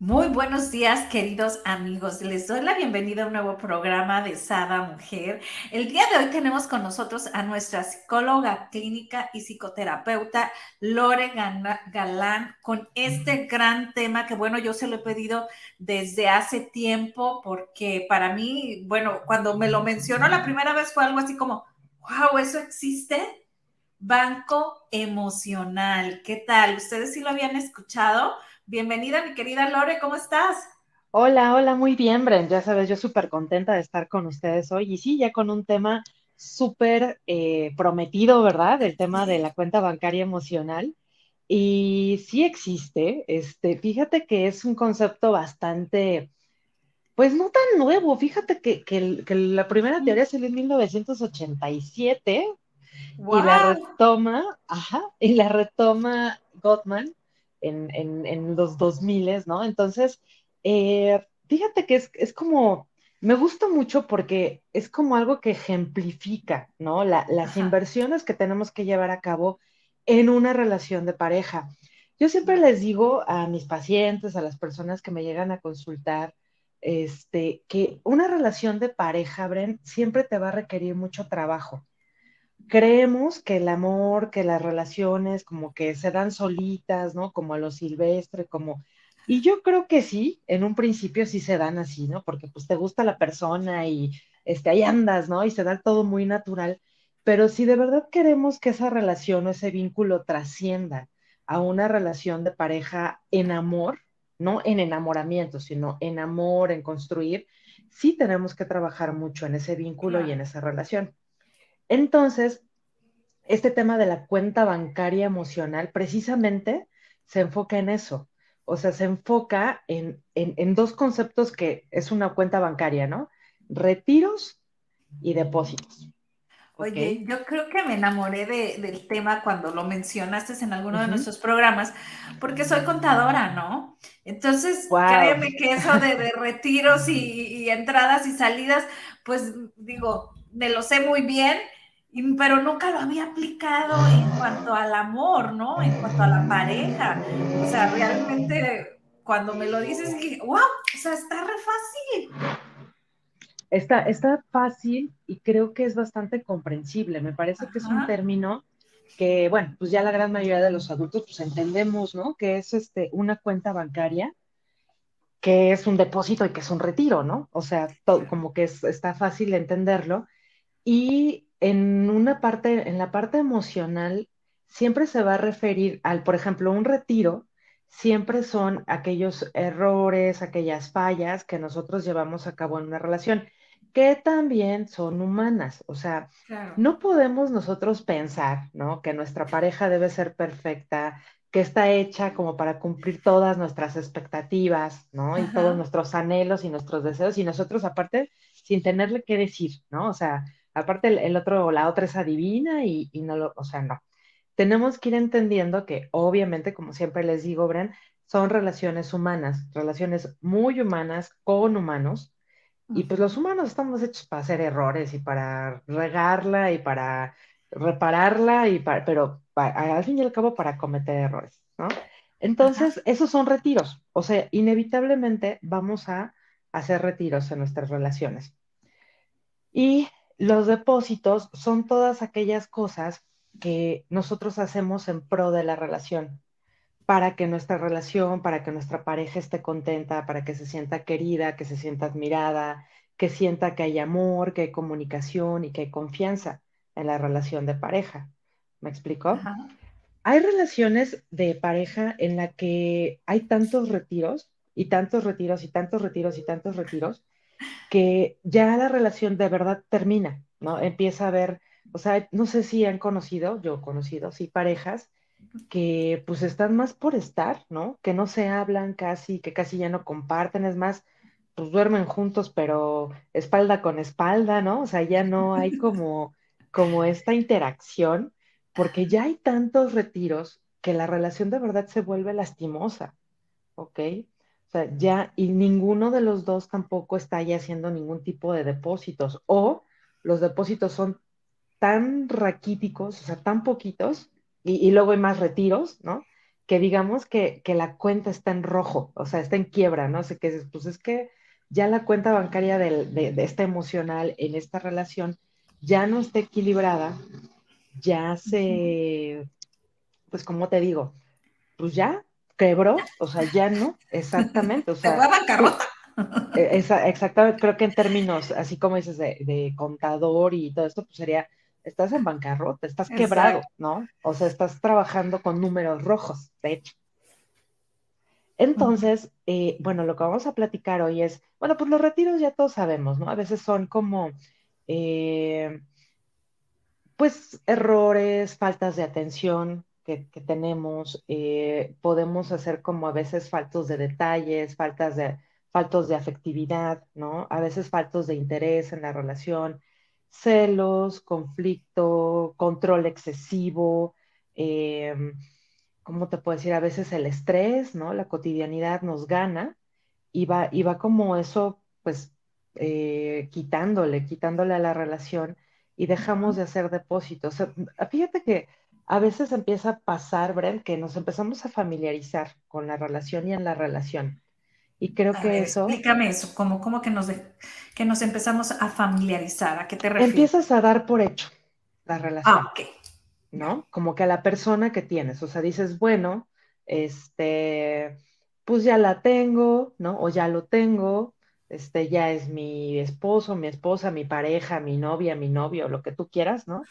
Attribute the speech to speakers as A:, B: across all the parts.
A: Muy buenos días, queridos amigos. Les doy la bienvenida a un nuevo programa de Sada Mujer. El día de hoy tenemos con nosotros a nuestra psicóloga clínica y psicoterapeuta Lore Galán con este gran tema que, bueno, yo se lo he pedido desde hace tiempo porque para mí, bueno, cuando me lo mencionó la primera vez fue algo así como, wow, ¿eso existe? Banco emocional. ¿Qué tal? ¿Ustedes sí lo habían escuchado? Bienvenida, mi querida Lore, ¿cómo estás?
B: Hola, hola, muy bien, Bren. Ya sabes, yo súper contenta de estar con ustedes hoy. Y sí, ya con un tema súper eh, prometido, ¿verdad? El tema de la cuenta bancaria emocional. Y sí existe, este, fíjate que es un concepto bastante, pues no tan nuevo. Fíjate que, la primera teoría salió en 1987 y la retoma, ajá, y la retoma Gottman en, en, en los 2000, ¿no? Entonces, eh, fíjate que es, es, como, me gusta mucho porque es como algo que ejemplifica, ¿no? las inversiones que tenemos que llevar a cabo en una relación de pareja. Yo siempre les digo a mis pacientes, a las personas que me llegan a consultar, este, que una relación de pareja, Bren, siempre te va a requerir mucho trabajo creemos que el amor, que las relaciones como que se dan solitas, ¿no? Como a lo silvestre, como... Y yo creo que sí, en un principio sí se dan así, ¿no? Porque pues te gusta la persona y este, ahí andas, ¿no? Y se da todo muy natural. Pero si de verdad queremos que esa relación o ese vínculo trascienda a una relación de pareja en amor, no en enamoramiento, sino en amor, en construir, sí tenemos que trabajar mucho en ese vínculo y en esa relación. Entonces, este tema de la cuenta bancaria emocional precisamente se enfoca en eso. O sea, se enfoca en, dos conceptos que es una cuenta bancaria, ¿no? Retiros y depósitos.
A: Oye, yo creo que me enamoré del tema cuando lo mencionaste en alguno de nuestros programas, porque soy contadora, ¿no? Entonces, créeme que eso de, retiros y, y, entradas y salidas, pues digo, me lo sé muy bien pero nunca lo había aplicado en cuanto al amor, ¿no? En cuanto a la pareja. O sea, realmente cuando me lo dices, dije, wow, o sea, está re fácil.
B: Está, está fácil y creo que es bastante comprensible. Me parece que es un término que, bueno, pues ya la gran mayoría de los adultos pues entendemos, ¿no? Que es este, una cuenta bancaria, que es un depósito y que es un retiro, ¿no? O sea, todo, como que es, está fácil entenderlo. Y en una parte, en la parte emocional, siempre se va a referir al, por ejemplo, un retiro, siempre son aquellos errores, aquellas fallas que nosotros llevamos a cabo en una relación, que también son humanas. O sea, no podemos nosotros pensar, ¿no? Que nuestra pareja debe ser perfecta, que está hecha como para cumplir todas nuestras expectativas, ¿no? Y todos nuestros anhelos y nuestros deseos, y nosotros aparte, sin tenerle que decir, ¿no? O sea, Aparte, el, otro, la otra es adivina y, no lo, o sea, no. Tenemos que ir entendiendo que, obviamente, como siempre les digo, Bren, son relaciones humanas, relaciones muy humanas con humanos. Y pues los humanos estamos hechos para hacer errores y para regarla y para repararla, y pero al fin y al cabo para cometer errores, ¿no? Entonces, esos son retiros. O sea, inevitablemente vamos a hacer retiros en nuestras relaciones. Y los depósitos son todas aquellas cosas que nosotros hacemos en pro de la relación, para que nuestra relación, para que nuestra pareja esté contenta, para que se sienta querida, que se sienta admirada, que sienta que hay amor, que hay comunicación y que hay confianza en la relación de pareja. ¿Me explico? Hay relaciones de pareja en la que hay tantos retiros y tantos retiros y tantos retiros y tantos retiros que ya la relación de verdad termina, ¿no? Empieza a ver, o sea, no sé si han conocido, yo he conocido, sí, parejas que pues están más por estar, ¿no? Que no se hablan casi, que casi ya no comparten, es más, pues duermen juntos, pero espalda con espalda, ¿no? O sea, ya no hay como, como esta interacción, porque ya hay tantos retiros que la relación de verdad se vuelve lastimosa, ¿ok? O sea, ya, y ninguno de los dos tampoco está ya haciendo ningún tipo de depósitos, o los depósitos son tan raquíticos, o sea, tan poquitos, y, luego hay más retiros, ¿no? Que digamos que, la cuenta está en rojo, o sea, está en quiebra, ¿no? O sea, que pues es que ya la cuenta bancaria de, de esta emocional en esta relación ya no está equilibrada, ya se, pues como te digo, pues ya quebró, o sea, ya no, exactamente, o sea.
A: Se bancarrota.
B: E, exactamente, creo que en términos, así como dices, de, contador y todo esto, pues sería, estás en bancarrota, estás quebrado, ¿no? O sea, estás trabajando con números rojos, de hecho. Entonces, eh, bueno, lo que vamos a platicar hoy es, bueno, pues los retiros ya todos sabemos, ¿no? A veces son como, eh, pues, errores, faltas de atención que, tenemos, eh, podemos hacer como a veces faltos de detalles, faltas de, faltos de afectividad, ¿no? A veces faltos de interés en la relación, celos, conflicto, control excesivo, eh, ¿cómo te puedo decir? A veces el estrés, ¿no? La cotidianidad nos gana y va, y va como eso, pues, eh, quitándole, quitándole a la relación y dejamos de hacer depósitos. fíjate que a veces empieza a pasar, Brent, que nos empezamos a familiarizar con la relación y en la relación. Y creo que eso...
A: Explícame eso, como, como que, nos que nos empezamos a familiarizar, ¿a qué te refieres?
B: Empiezas a dar por hecho la relación.
A: Ah, ok.
B: ¿No? Como que a la persona que tienes, o sea, dices, bueno, este, pues ya la tengo, ¿no? O ya lo tengo, este, ya es mi esposo, mi esposa, mi pareja, mi novia, mi novio, lo que tú quieras, ¿no?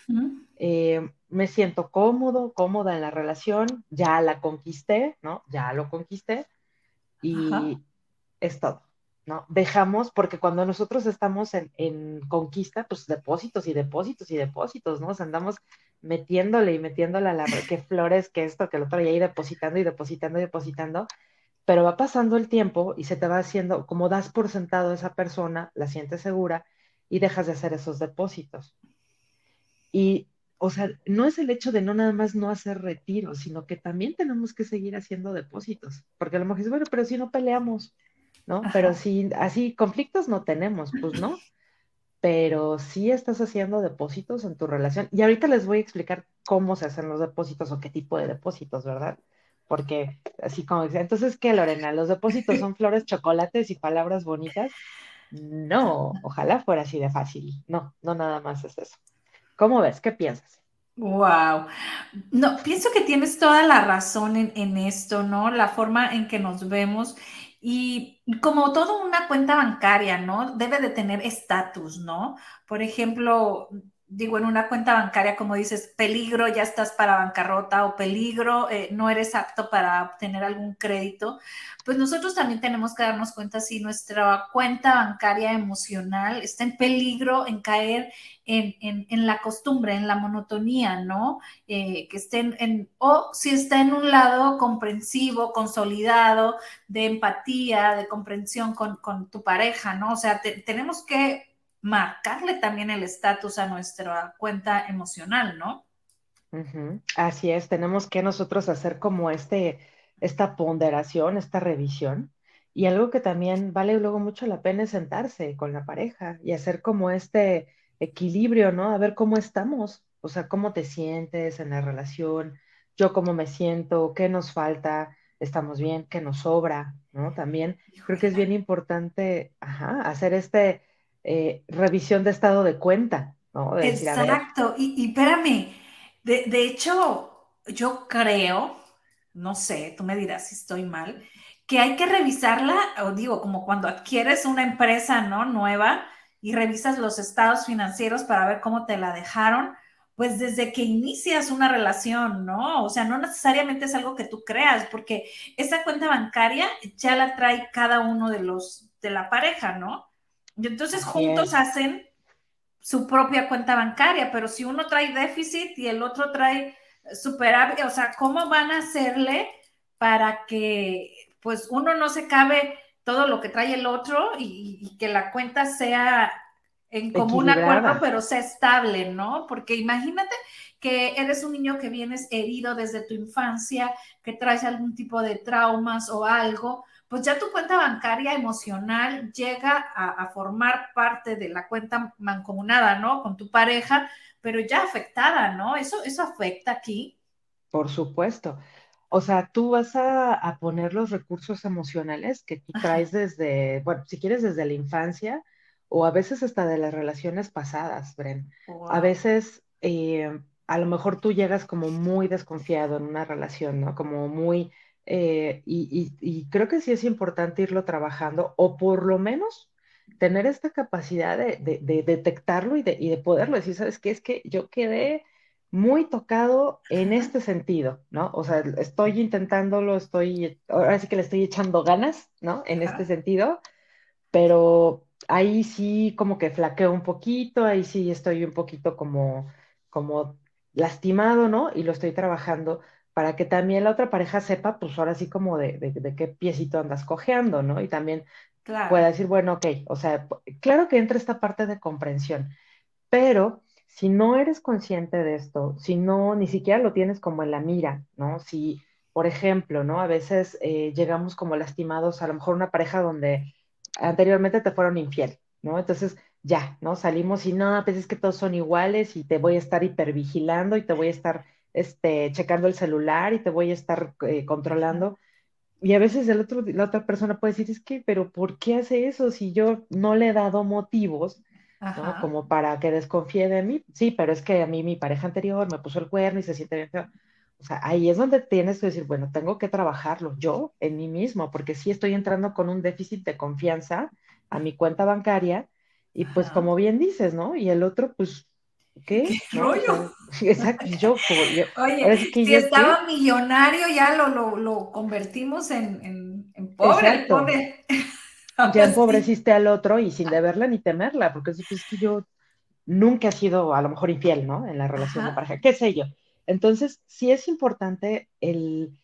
B: Eh, me siento cómodo, cómoda en la relación, ya la conquisté, ¿no? Ya lo conquisté. Y, es todo, ¿no? Dejamos, porque cuando nosotros estamos en, conquista, pues depósitos y depósitos y depósitos, ¿no? O sea, andamos metiéndole y metiéndole a la, que flores, que esto, que lo otro, y ahí depositando y depositando y depositando, pero va pasando el tiempo y se te va haciendo, como das por sentado a esa persona, la sientes segura y dejas de hacer esos depósitos. Y, o sea, no es el hecho de no nada más no hacer retiros, sino que también tenemos que seguir haciendo depósitos, porque a lo mejor dices, bueno, pero si no peleamos, ¿no? Pero si así conflictos no tenemos, pues no. Pero sí estás haciendo depósitos en tu relación. Y ahorita les voy a explicar cómo se hacen los depósitos o qué tipo de depósitos, ¿verdad? Porque así como entonces, ¿qué, Lorena? ¿Los depósitos son flores, chocolates y palabras bonitas? No, ojalá fuera así de fácil. No, no nada más es eso. ¿Cómo ves? ¿Qué piensas?
A: Wow. No, pienso que tienes toda la razón en, en, esto, ¿no? La forma en que nos vemos y como toda una cuenta bancaria, ¿no? Debe de tener estatus, ¿no? Por ejemplo, digo, en una cuenta bancaria, como dices, peligro, ya estás para bancarrota o peligro, eh, no eres apto para obtener algún crédito, pues nosotros también tenemos que darnos cuenta si nuestra cuenta bancaria emocional está en peligro en caer en, la costumbre, en la monotonía, ¿no? Eh, que estén en, o si está en un lado comprensivo, consolidado, de empatía, de comprensión con, tu pareja, ¿no? O sea, tenemos que marcarle también el estatus a nuestra cuenta emocional, ¿no?
B: Así es, tenemos que nosotros hacer como este, esta ponderación, esta revisión. Y algo que también vale luego mucho la pena es sentarse con la pareja y hacer como este equilibrio, ¿no? A ver cómo estamos, o sea, cómo te sientes en la relación, yo cómo me siento, qué nos falta, estamos bien, qué nos sobra, ¿no? También creo que es bien importante, ajá, hacer este, eh, revisión de estado de cuenta, ¿no?
A: Exacto, y, espérame, de, hecho, yo creo, no sé, tú me dirás si estoy mal, que hay que revisarla, o digo, como cuando adquieres una empresa, ¿no? Nueva y revisas los estados financieros para ver cómo te la dejaron, pues desde que inicias una relación, ¿no? O sea, no necesariamente es algo que tú creas, porque esa cuenta bancaria ya la trae cada uno de los de la pareja, ¿no? Y entonces juntos hacen su propia cuenta bancaria, pero si uno trae déficit y el otro trae superar, o sea, cómo van a hacerle para que pues uno no se cabe todo lo que trae el otro y, que la cuenta sea en común acuerdo, pero sea estable, ¿no? Porque imagínate que eres un niño que vienes herido desde tu infancia, que traes algún tipo de traumas o algo, pues ya tu cuenta bancaria emocional llega a, formar parte de la cuenta mancomunada, ¿no? Con tu pareja, pero ya afectada, ¿no? Eso, eso afecta aquí.
B: Por supuesto. O sea, tú vas a, poner los recursos emocionales que tú traes desde, bueno, si quieres desde la infancia o a veces hasta de las relaciones pasadas, Bren. A veces, eh, a lo mejor tú llegas como muy desconfiado en una relación, ¿no? Como muy, eh, y, creo que sí es importante irlo trabajando o por lo menos tener esta capacidad de, detectarlo y de, y de poderlo decir, ¿sabes qué? Es que yo quedé muy tocado en este sentido, ¿no? O sea, estoy intentándolo, estoy, ahora sí que le estoy echando ganas, ¿no? En este sentido, pero ahí sí como que flaqueo un poquito, ahí sí estoy un poquito como, como lastimado, ¿no? Y lo estoy trabajando para que también la otra pareja sepa, pues ahora sí como de, de, qué piecito andas cojeando, ¿no? Y también pueda decir, bueno, ok, o sea, claro que entra esta parte de comprensión, pero si no eres consciente de esto, si no, ni siquiera lo tienes como en la mira, ¿no? Si, por ejemplo, ¿no? A veces eh, llegamos como lastimados, a lo mejor una pareja donde anteriormente te fueron infiel, ¿no? Entonces, ya, ¿no? Salimos y no, pues es que todos son iguales y te voy a estar hipervigilando y te voy a estar, este, checando el celular y te voy a estar eh, controlando. Y a veces el otro, la otra persona puede decir, es que, pero ¿por qué hace eso si yo no le he dado motivos ¿no? Como para que desconfíe de mí. Sí, pero es que a mí mi pareja anterior me puso el cuerno y se siente bien feo. O sea, ahí es donde tienes que decir, bueno, tengo que trabajarlo yo en mí mismo, porque sí estoy entrando con un déficit de confianza a mi cuenta bancaria y pues como bien dices, ¿no? Y el otro, pues, ¿qué?
A: ¿Qué rollo?
B: exacto, yo,
A: Oye, si estaba millonario ya lo, lo, lo convertimos en, en, en pobre, pobre.
B: ya empobreciste al otro y sin deberla ni temerla, porque es, que yo nunca he sido a lo mejor infiel, ¿no? En la relación de pareja, qué sé yo. Entonces, sí es importante el,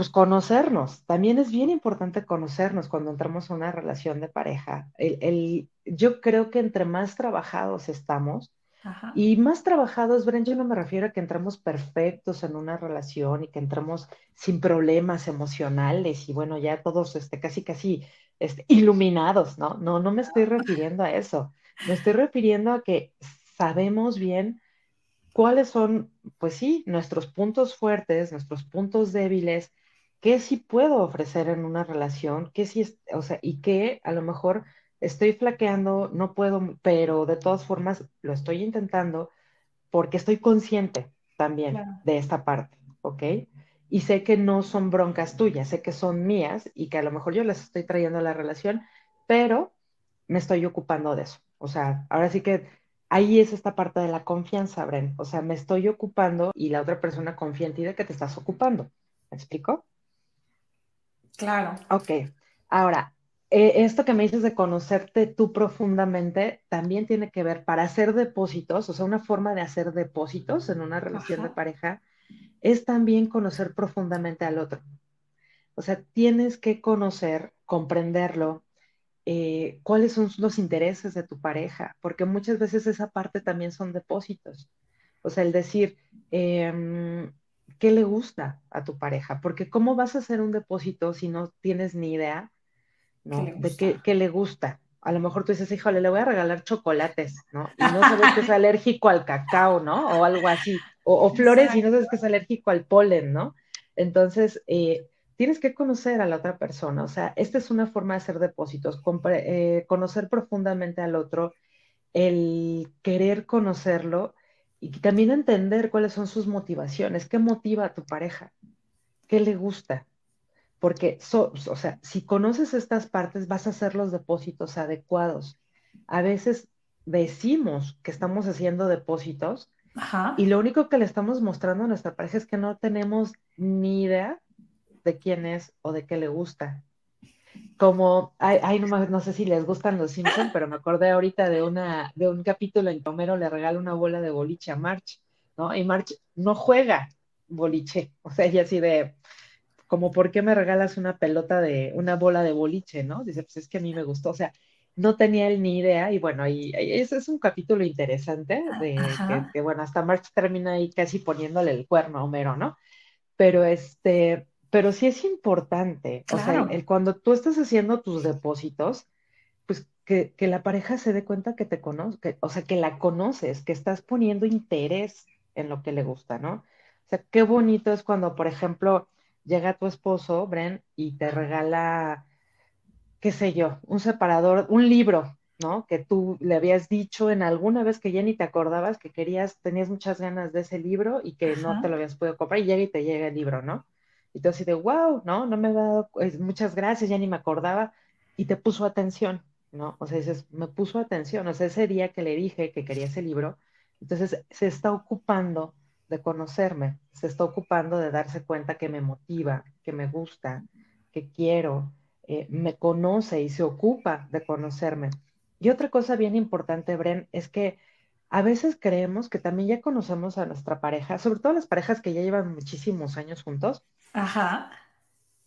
B: pues conocernos. También es bien importante conocernos cuando entramos a una relación de pareja. El, yo creo que entre más trabajados estamos, y más trabajados, Bren, yo no me refiero a que entremos perfectos en una relación y que entremos sin problemas emocionales y bueno, ya todos este, casi, casi este, iluminados, ¿no? No, no me estoy refiriendo a eso. Me estoy refiriendo a que sabemos bien cuáles son, pues sí, nuestros puntos fuertes, nuestros puntos débiles, qué sí puedo ofrecer en una relación, qué sí, o sea, y qué a lo mejor estoy flaqueando, no puedo, pero de todas formas lo estoy intentando porque estoy consciente también de esta parte, ¿ok? y sé que no son broncas tuyas, sé que son mías y que a lo mejor yo las estoy trayendo a la relación, pero me estoy ocupando de eso. O sea, ahora sí que ahí es esta parte de la confianza, Bren. O sea, me estoy ocupando y la otra persona confía en ti de que te estás ocupando. ¿Me explico?
A: Claro.
B: Ok. Ahora, eh, esto que me dices de conocerte tú profundamente también tiene que ver para hacer depósitos, o sea, una forma de hacer depósitos en una relación de pareja es también conocer profundamente al otro. O sea, tienes que conocer, comprenderlo, eh, cuáles son los intereses de tu pareja, porque muchas veces esa parte también son depósitos. O sea, el decir, em, ¿qué le gusta a tu pareja? Porque ¿cómo vas a hacer un depósito si no tienes ni idea de qué, qué, le gusta? A lo mejor tú dices, híjole, le voy a regalar chocolates, ¿no? Y no sabes que es alérgico al cacao, ¿no? O algo así o, flores y no sabes que es alérgico al polen, ¿no? Entonces, eh, tienes que conocer a la otra persona, o sea, esta es una forma de hacer depósitos, eh, conocer profundamente al otro, el querer conocerlo y también entender cuáles son sus motivaciones, qué motiva a tu pareja, qué le gusta. Porque, o sea, si conoces estas partes, vas a hacer los depósitos adecuados. A veces decimos que estamos haciendo depósitos, y lo único que le estamos mostrando a nuestra pareja es que no tenemos ni idea de quién es o de qué le gusta. Como, ay, no, no, sé si les gustan los Simpsons, pero me acordé ahorita de, una, de un capítulo en que Homero le regala una bola de boliche a March. ¿no? Y March no juega boliche, o sea, ella así de, como, ¿por qué me regalas una pelota de, una bola de boliche, ¿no? Dice, pues es que a mí me gustó, o sea, no tenía él ni idea y bueno, ahí, ese es un capítulo interesante de que, bueno, hasta March termina ahí casi poniéndole el cuerno a Homero, ¿no? Pero este, pero sí es importante, o sea, el, cuando tú estás haciendo tus depósitos, pues que, que la pareja se dé cuenta que te conoce, o sea, que la conoces, que estás poniendo interés en lo que le gusta, ¿no? O sea, qué bonito es cuando, por ejemplo, llega tu esposo, Bren, y te regala qué sé yo, un separador, un libro, ¿no? Que tú le habías dicho en alguna vez que ya ni te acordabas que querías, tenías muchas ganas de ese libro y que no te lo habías podido comprar y llega y te llega el libro, ¿no? Y tú así de, wow, ¿no? No me ha dado, muchas gracias, ya ni me acordaba y te puso atención, ¿no? O sea, dices, me puso atención, o sea, ese día que le dije que quería ese libro, entonces se está ocupando de conocerme, se está ocupando de darse cuenta que me motiva, que me gusta, que quiero, eh, me conoce y se ocupa de conocerme. Y otra cosa bien importante, Bren, es que a veces creemos que también ya conocemos a nuestra pareja, sobre todo las parejas que ya llevan muchísimos años juntos.
A: Ajá.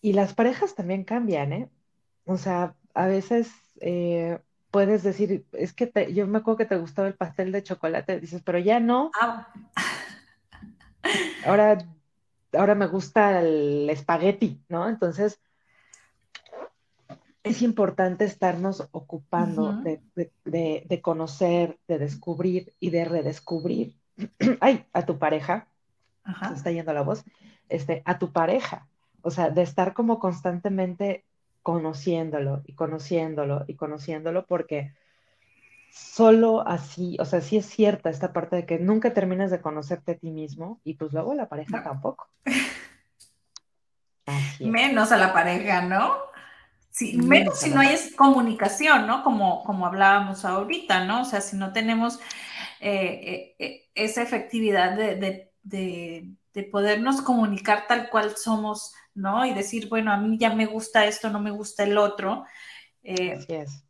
B: Y las parejas también cambian, ¿eh? O sea, a veces eh, puedes decir, es que yo me acuerdo que te gustaba el pastel de chocolate, dices, pero ya no. Ah. Ahora, ahora me gusta el espagueti, ¿no? Entonces, es importante estarnos ocupando de, conocer, de descubrir y de redescubrir ay, a tu pareja. Se está yendo la voz. Este, a tu pareja. O sea, de estar como constantemente conociéndolo y conociéndolo y conociéndolo porque solo así, o sea, sí es cierta esta parte de que nunca terminas de conocerte a ti mismo y pues luego la pareja tampoco.
A: Menos a la pareja, ¿no? Sí, menos si no hay comunicación, ¿no? Como, como hablábamos ahorita, ¿no? O sea, si no tenemos eh, eh, eh, esa efectividad de, podernos comunicar tal cual somos, ¿no? Y decir, bueno, a mí ya me gusta esto, no me gusta el otro. Así es.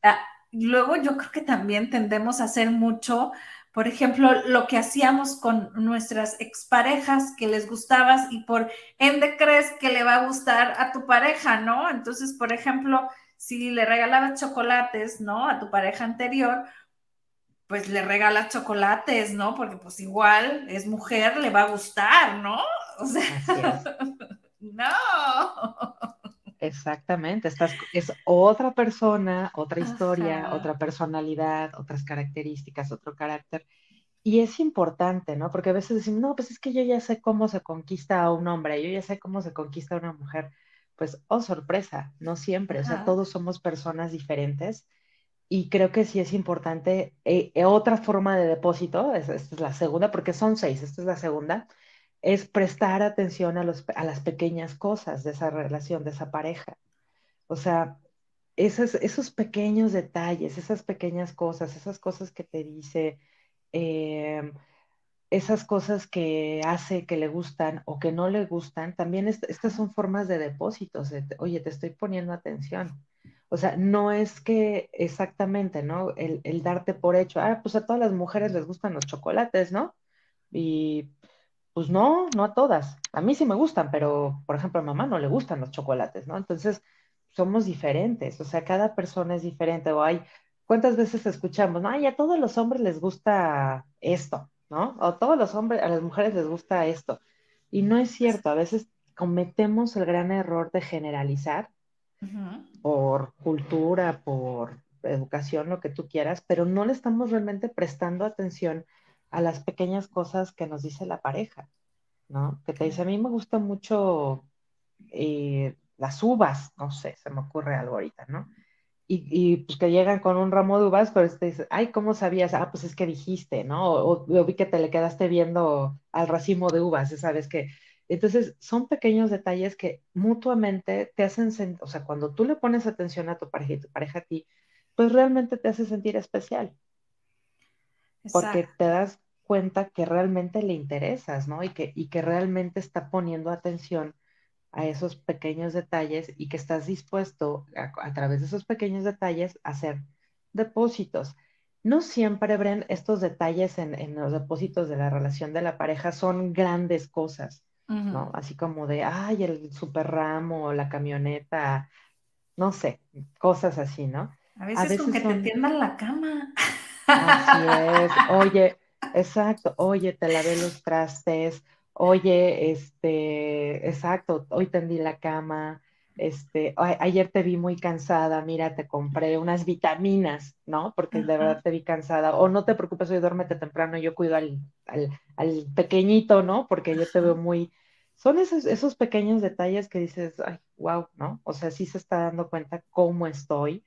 A: Luego yo creo que también tendemos a hacer mucho por ejemplo, lo que hacíamos con nuestras exparejas que les gustabas y por ende crees que le va a gustar a tu pareja, ¿no? Entonces, por ejemplo, si le regalabas chocolates, ¿no? A tu pareja anterior, pues le regalas chocolates, ¿no? Porque pues igual es mujer, le va a gustar, ¿no? O sea, no.
B: Exactamente, estás, es otra persona, otra historia, otra personalidad, otras características, otro carácter. Y es importante, ¿no? Porque a veces decimos, no, pues es que yo ya sé cómo se conquista a un hombre, yo ya sé cómo se conquista a una mujer. Pues, oh, sorpresa, no siempre, o sea, todos somos personas diferentes. Y creo que sí es importante, eh, eh, otra forma de depósito, esta es la segunda, porque son seis, esta es la segunda, es prestar atención a, los, a las pequeñas cosas de esa relación, de esa pareja. O sea, esos, esos pequeños detalles, esas pequeñas cosas, esas cosas que te dice, em, esas cosas que hace que le gustan o que no le gustan, también estas son formas de depósitos. Oye, te estoy poniendo atención. O sea, no es que exactamente, ¿no? El, el, darte por hecho, ah, pues a todas las mujeres les gustan los chocolates, ¿no? Y pues no, no a todas. A mí sí me gustan, pero por ejemplo a mamá no le gustan los chocolates, ¿no? Entonces somos diferentes, o sea, cada persona es diferente. O hay, ¿cuántas veces escuchamos? No, ay, a todos los hombres les gusta esto, ¿no? O a todos los hombres, a las mujeres les gusta esto. Y no es cierto, a veces cometemos el gran error de generalizar por cultura, por educación, lo que tú quieras, pero no le estamos realmente prestando atención a las pequeñas cosas que nos dice la pareja, ¿no? Que te dice, a mí me gusta mucho eh, las uvas, no sé, se me ocurre algo ahorita, ¿no? Y, pues que llegan con un ramo de uvas, pero te dice, ay, ¿cómo sabías? Ah, pues es que dijiste, ¿no? O, vi que te le quedaste viendo al racimo de uvas, ¿sabes? Que, entonces, son pequeños detalles que mutuamente te hacen, o sea, cuando tú le pones atención a tu pareja y tu pareja a ti, pues realmente te hace sentir especial. Porque te das cuenta que realmente le interesas, ¿no? Y que, y que realmente está poniendo atención a esos pequeños detalles y que estás dispuesto a, través de esos pequeños detalles a hacer depósitos. no siempre, Bren, estos detalles en, los depósitos de la relación de la pareja son grandes cosas, ¿no? Así como de, ay, el super ramo, la camioneta, no sé, cosas así, ¿no?
A: A veces, con que te tiendan la cama.
B: Así es. Oye, exacto. Oye, te lavé los trastes. Oye, este, exacto. Hoy tendí la cama. Este, ayer te vi muy cansada, mira, te compré unas vitaminas, ¿no? Porque de verdad te vi cansada. O no te preocupes, hoy duérmete temprano, yo cuido al, al, pequeñito, ¿no? Porque yo te veo muy... Son esos, esos pequeños detalles que dices, ay, wow, ¿no? O sea, sí se está dando cuenta cómo estoy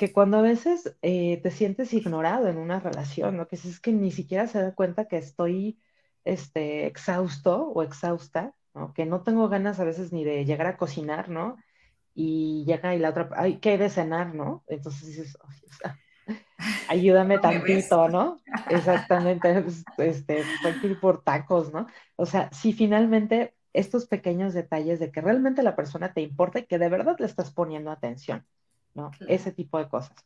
B: que cuando a veces eh, te sientes ignorado en una relación, ¿no? Que es que ni siquiera se da cuenta que estoy este, exhausto o exhausta, ¿no? Que no tengo ganas a veces ni de llegar a cocinar, ¿no? Y llega y la otra, ay, ¿qué hay de cenar, no? Entonces dices, ayúdame tantito, ¿no? Exactamente, pues, este, que ir por tacos, ¿no? O sea, si finalmente estos pequeños detalles de que realmente la persona te importa y que de verdad le estás poniendo atención. ¿No? Ese tipo de cosas.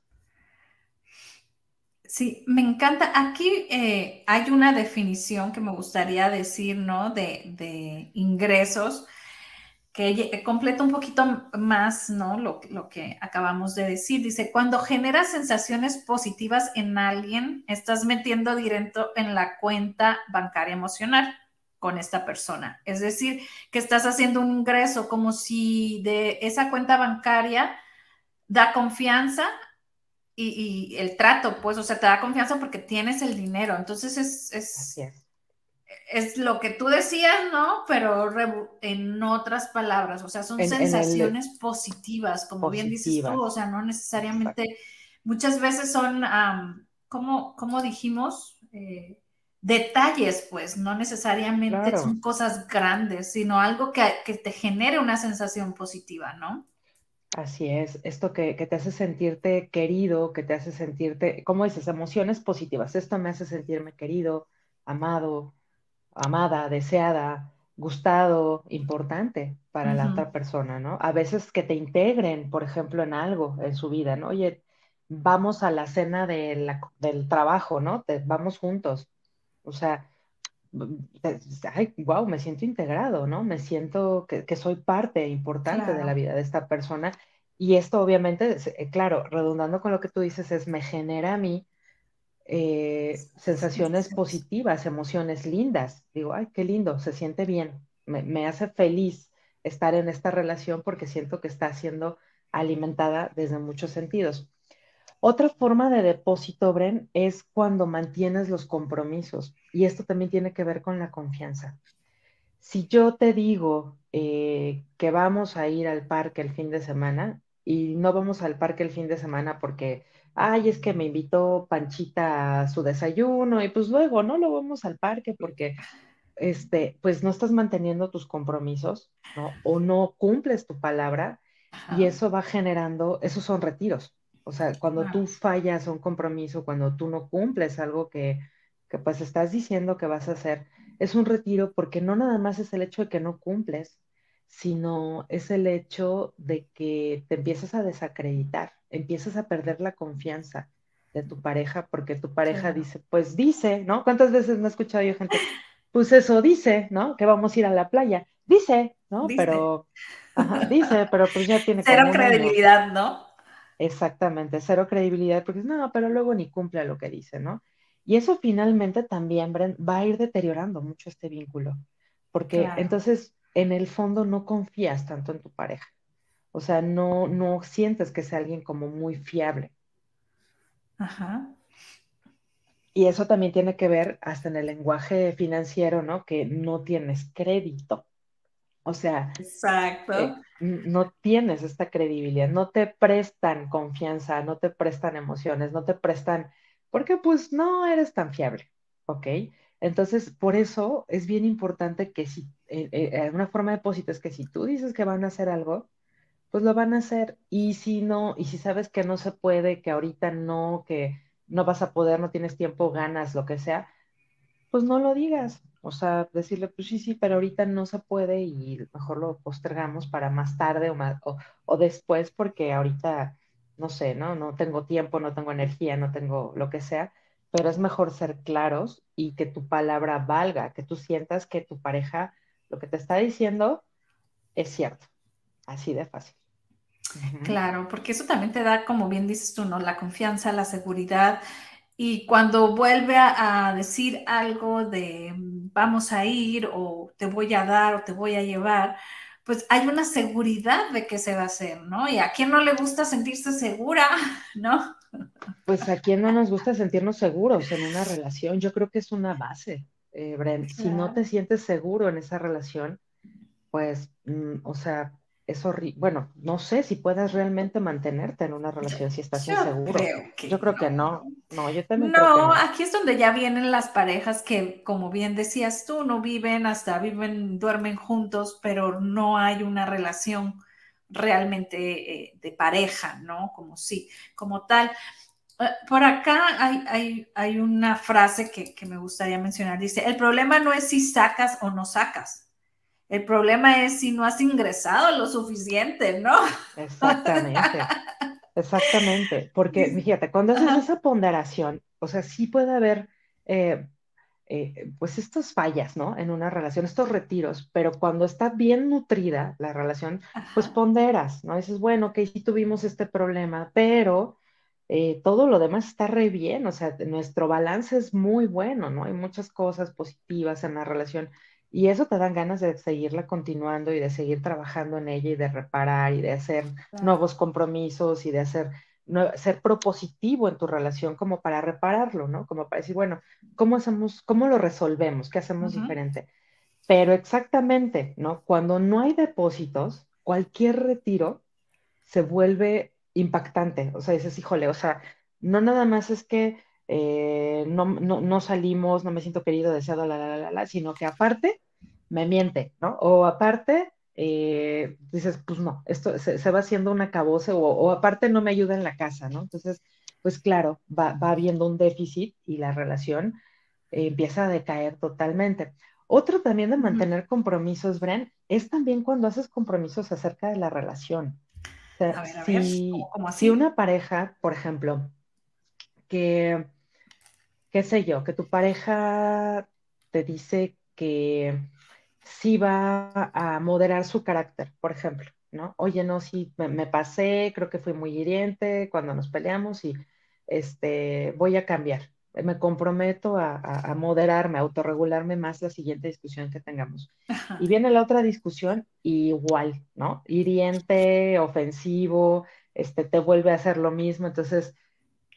A: Sí, me encanta. Aquí eh, hay una definición que me gustaría decir, ¿no? De, ingresos, que completa un poquito más, ¿no? Lo, lo, que acabamos de decir. Dice, cuando generas sensaciones positivas en alguien, estás metiendo directo en la cuenta bancaria emocional con esta persona. Es decir, que estás haciendo un ingreso como si de esa cuenta bancaria da confianza y, el trato, pues, o sea, te da confianza porque tienes el dinero. Entonces es, es, es. lo que tú decías, ¿no? Pero en otras palabras, o sea, son sensaciones positivas, como bien dices tú, o sea, no necesariamente, muchas veces son, como, como dijimos, eh, detalles, pues, no necesariamente son cosas grandes, sino algo que, que te genere una sensación positiva, ¿no?
B: Así es, esto que, te hace sentirte querido, que te hace sentirte, ¿cómo dices? Emociones positivas. Esto me hace sentirme querido, amado, amada, deseada, gustado, importante para la otra persona, ¿no? A veces que te integren, por ejemplo, en algo en su vida, ¿no? Oye, vamos a la cena del trabajo, ¿no? Te, vamos juntos. O sea, ay, wow, me siento integrado, ¿no? Me siento que, soy parte importante de la vida de esta persona. Y esto obviamente, eh, claro, redundando con lo que tú dices, es me genera a mí eh, sensaciones positivas, emociones lindas. Digo, ay, qué lindo, se siente bien, me, me hace feliz estar en esta relación porque siento que está siendo alimentada desde muchos sentidos. Otra forma de depósito, Bren, es cuando mantienes los compromisos. Y esto también tiene que ver con la confianza. Si yo te digo eh, que vamos a ir al parque el fin de semana y no vamos al parque el fin de semana porque, ay, es que me invitó Panchita a su desayuno y pues luego no lo vamos al parque porque, este, pues no estás manteniendo tus compromisos, ¿no? O no cumples tu palabra y eso va generando, esos son retiros o sea, cuando tú fallas un compromiso, cuando tú no cumples algo que, que pues estás diciendo que vas a hacer, es un retiro porque no nada más es el hecho de que no cumples, sino es el hecho de que te empiezas a desacreditar, empiezas a perder la confianza de tu pareja porque tu pareja dice, pues dice, ¿no? ¿Cuántas veces me he escuchado yo gente? Pues eso dice, ¿no? Que vamos a ir a la playa. Dice, ¿no? Pero, dice, pero pues ya tiene
A: Cero credibilidad, ¿no?
B: Exactamente, cero credibilidad, porque no, pero luego ni cumple lo que dice, ¿no? Y eso finalmente también va a ir deteriorando mucho este vínculo, porque entonces en el fondo no confías tanto en tu pareja, o sea, no, no sientes que sea alguien como muy fiable. Ajá. Y eso también tiene que ver hasta en el lenguaje financiero, ¿no? Que no tienes crédito. O sea,
A: Exacto. Eh,
B: no tienes esta credibilidad, no te prestan confianza, no te prestan emociones, no te prestan, porque pues no eres tan fiable, ¿ok? Entonces, por eso es bien importante que si, eh, eh, una forma de depósito es que si tú dices que van a hacer algo, pues lo van a hacer. Y si no, y si sabes que no se puede, que ahorita no, que no vas a poder, no tienes tiempo, ganas, lo que sea, pues no lo digas. O sea, decirle, pues sí, sí, pero ahorita no se puede y mejor lo postergamos para más tarde o, más, o, después porque ahorita no sé, ¿no? No tengo tiempo, no tengo energía, no tengo lo que sea, pero es mejor ser claros y que tu palabra valga, que tú sientas que tu pareja lo que te está diciendo es cierto, así de fácil.
A: Claro, porque eso también te da, como bien dices tú, ¿no? La confianza, la seguridad. Y cuando vuelve a, decir algo de vamos a ir o te voy a dar o te voy a llevar, pues hay una seguridad de que se va a hacer, ¿no? Y a quién no le gusta sentirse segura, ¿no?
B: Pues a quién no nos gusta sentirnos seguros en una relación. Yo creo que es una base, eh, Brent. Si no te sientes seguro en esa relación, pues, mm, o sea, es horrible. Bueno, no sé si puedes realmente mantenerte en una relación si estás inseguro. yo creo que no. No, yo también.
A: No,
B: creo que no,
A: aquí es donde ya vienen las parejas que, como bien decías tú, no viven, hasta viven, duermen juntos, pero no hay una relación realmente eh, de pareja, ¿no? Como sí, como tal. Eh, por acá hay, hay, hay una frase que, que me gustaría mencionar. Dice, el problema no es si sacas o no sacas el problema es si no has ingresado lo suficiente, ¿no?
B: Exactamente. Exactamente. Porque, fíjate, cuando haces esa ponderación, o sea, sí puede haber, eh, eh, pues, estas fallas, ¿no? En una relación, estos retiros, pero cuando está bien nutrida la relación, pues ponderas, ¿no? Dices, bueno, ok, sí tuvimos este problema, pero eh, todo lo demás está re bien, o sea, nuestro balance es muy bueno, ¿no? Hay muchas cosas positivas en la relación y eso te dan ganas de seguirla continuando y de seguir trabajando en ella y de reparar y de hacer nuevos compromisos y de hacer, ser propositivo en tu relación como para repararlo, ¿no? Como para decir, bueno, ¿cómo hacemos, cómo lo resolvemos? ¿Qué hacemos diferente? Pero exactamente, ¿no? Cuando no hay depósitos, cualquier retiro se vuelve impactante. O sea, dices, híjole, o sea, no nada más es que eh, no, no, salimos, no me siento querido, deseado, la, la, la, la, sino que aparte me miente, ¿no? O aparte, eh, dices, pues no, esto se, va haciendo un acabose o, aparte no me ayuda en la casa, ¿no? Entonces, pues claro, va, habiendo un déficit y la relación eh, empieza a decaer totalmente. Otro también de mantener compromisos, Bren, es también cuando haces compromisos acerca de la relación. O sea, si, si una pareja, por ejemplo, que, qué sé yo, que tu pareja te dice que sí va a moderar su carácter, por ejemplo, ¿no? Oye, no, sí, me, pasé, creo que fui muy hiriente cuando nos peleamos y este, voy a cambiar. Me comprometo a, moderarme, a autorregularme más la siguiente discusión que tengamos. Y viene la otra discusión igual, ¿no? Hiriente, ofensivo, este, te vuelve a hacer lo mismo, entonces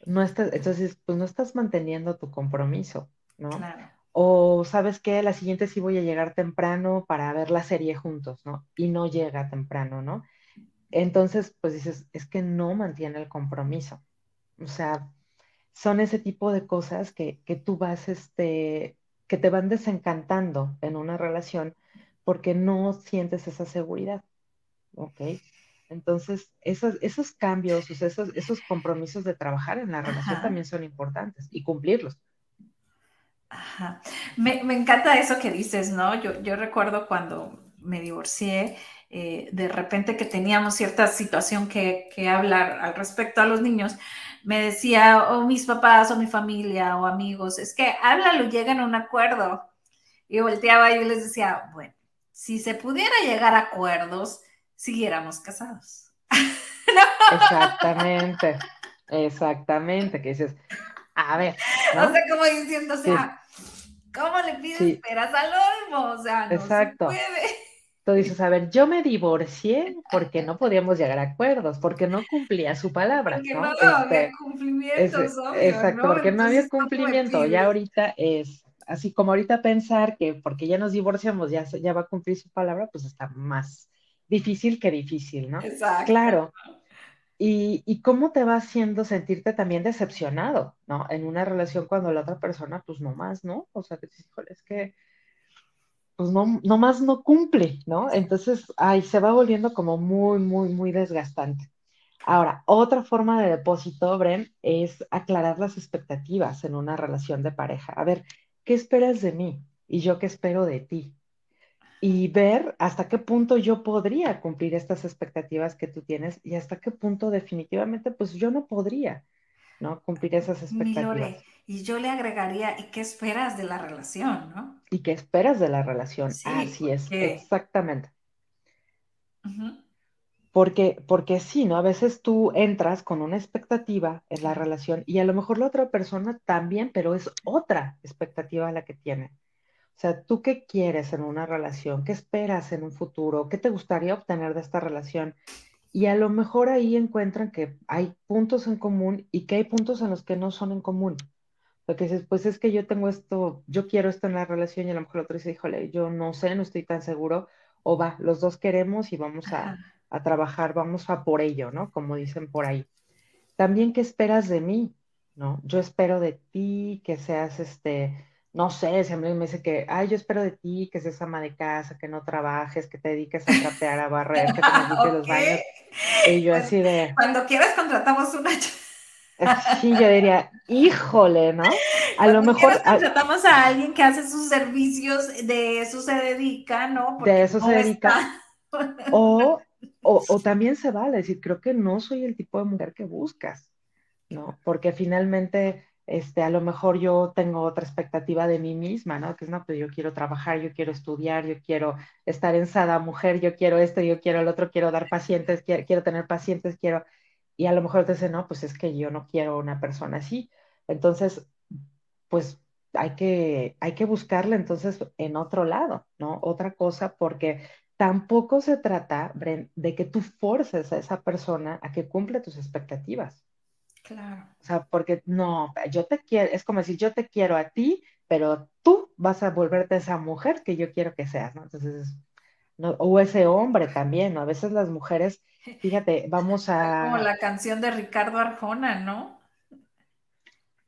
B: no estás, entonces, pues no estás manteniendo tu compromiso, ¿no? Claro. O sabes que la siguiente sí voy a llegar temprano para ver la serie juntos, ¿no? Y no llega temprano, ¿no? Entonces, pues dices, es que no mantiene el compromiso. O sea, son ese tipo de cosas que, que tú vas, este, que te van desencantando en una relación porque no sientes esa seguridad, ¿ok? Entonces, esos, esos cambios, esos, esos compromisos de trabajar en la relación también son importantes y cumplirlos.
A: Ajá. Me, encanta eso que dices, ¿no? Yo, yo recuerdo cuando me divorcié, eh, de repente que teníamos cierta situación que, que, hablar al respecto a los niños, me decía, o mis papás, o mi familia, o amigos, es que háblalo, llegan a un acuerdo. Y volteaba y les decía, bueno, si se pudiera llegar a acuerdos, siguiéramos casados.
B: Exactamente, exactamente, que dices, a ver.
A: O sea, como diciendo, o sea, ¿cómo le pides esperas al olmo? O sea, no Exacto. se puede.
B: Tú dices, a ver, yo me divorcié porque no podíamos llegar a acuerdos, porque no cumplía su palabra.
A: Porque no, había este, cumplimiento,
B: Exacto, porque no había cumplimiento. Ya ahorita es, así como ahorita pensar que porque ya nos divorciamos ya, ya va a cumplir su palabra, pues está más difícil que difícil, ¿no?
A: Exacto.
B: Claro. Y, cómo te va haciendo sentirte también decepcionado, ¿no? En una relación cuando la otra persona, pues no más, ¿no? O sea, que es que, pues no, no más no cumple, ¿no? Entonces, ay, se va volviendo como muy, muy, muy desgastante. Ahora, otra forma de depósito, Bren, es aclarar las expectativas en una relación de pareja. A ver, ¿qué esperas de mí? Y yo qué espero de ti. Y ver hasta qué punto yo podría cumplir estas expectativas que tú tienes y hasta qué punto definitivamente pues yo no podría, ¿no? Cumplir esas expectativas.
A: y yo le agregaría, ¿y qué esperas de la relación, no?
B: ¿Y qué esperas de la relación? Así es, exactamente. Porque, porque sí, ¿no? A veces tú entras con una expectativa en la relación y a lo mejor la otra persona también, pero es otra expectativa la que tiene. O sea, ¿tú qué quieres en una relación? ¿Qué esperas en un futuro? ¿Qué te gustaría obtener de esta relación? Y a lo mejor ahí encuentran que hay puntos en común y que hay puntos en los que no son en común. Porque dices, pues es que yo tengo esto, yo quiero esto en la relación y a lo mejor el otro dice, híjole, yo no sé, no estoy tan seguro. O va, los dos queremos y vamos a, a trabajar, vamos a por ello, ¿no? Como dicen por ahí. También, ¿qué esperas de mí? ¿No? Yo espero de ti que seas este no sé, siempre me dice que, ay, yo espero de ti que seas ama de casa, que no trabajes, que te dediques a trapear, a barrer, que te limpies los baños. Y yo así de...
A: Cuando quieras contratamos una...
B: Sí, yo diría, híjole, ¿no?
A: A lo mejor... contratamos a alguien que hace sus servicios, de eso se dedica, ¿no?
B: de eso se dedica. O, o, o también se vale decir, creo que no soy el tipo de mujer que buscas, ¿no? Porque finalmente este, a lo mejor yo tengo otra expectativa de mí misma, ¿no? Que es, no, pues yo quiero trabajar, yo quiero estudiar, yo quiero estar en sada mujer, yo quiero esto, yo quiero el otro, quiero dar pacientes, quiero, tener pacientes, quiero... Y a lo mejor te dice, no, pues es que yo no quiero una persona así. Entonces, pues hay que, hay que buscarla entonces en otro lado, ¿no? Otra cosa, porque tampoco se trata, Bren, de que tú forces a esa persona a que cumpla tus expectativas.
A: Claro.
B: O sea, porque no, yo te quiero, es como decir, yo te quiero a ti, pero tú vas a volverte esa mujer que yo quiero que seas, ¿no? Entonces, no, o ese hombre también, ¿no? A veces las mujeres, fíjate, vamos a...
A: Como la canción de Ricardo Arjona, ¿no?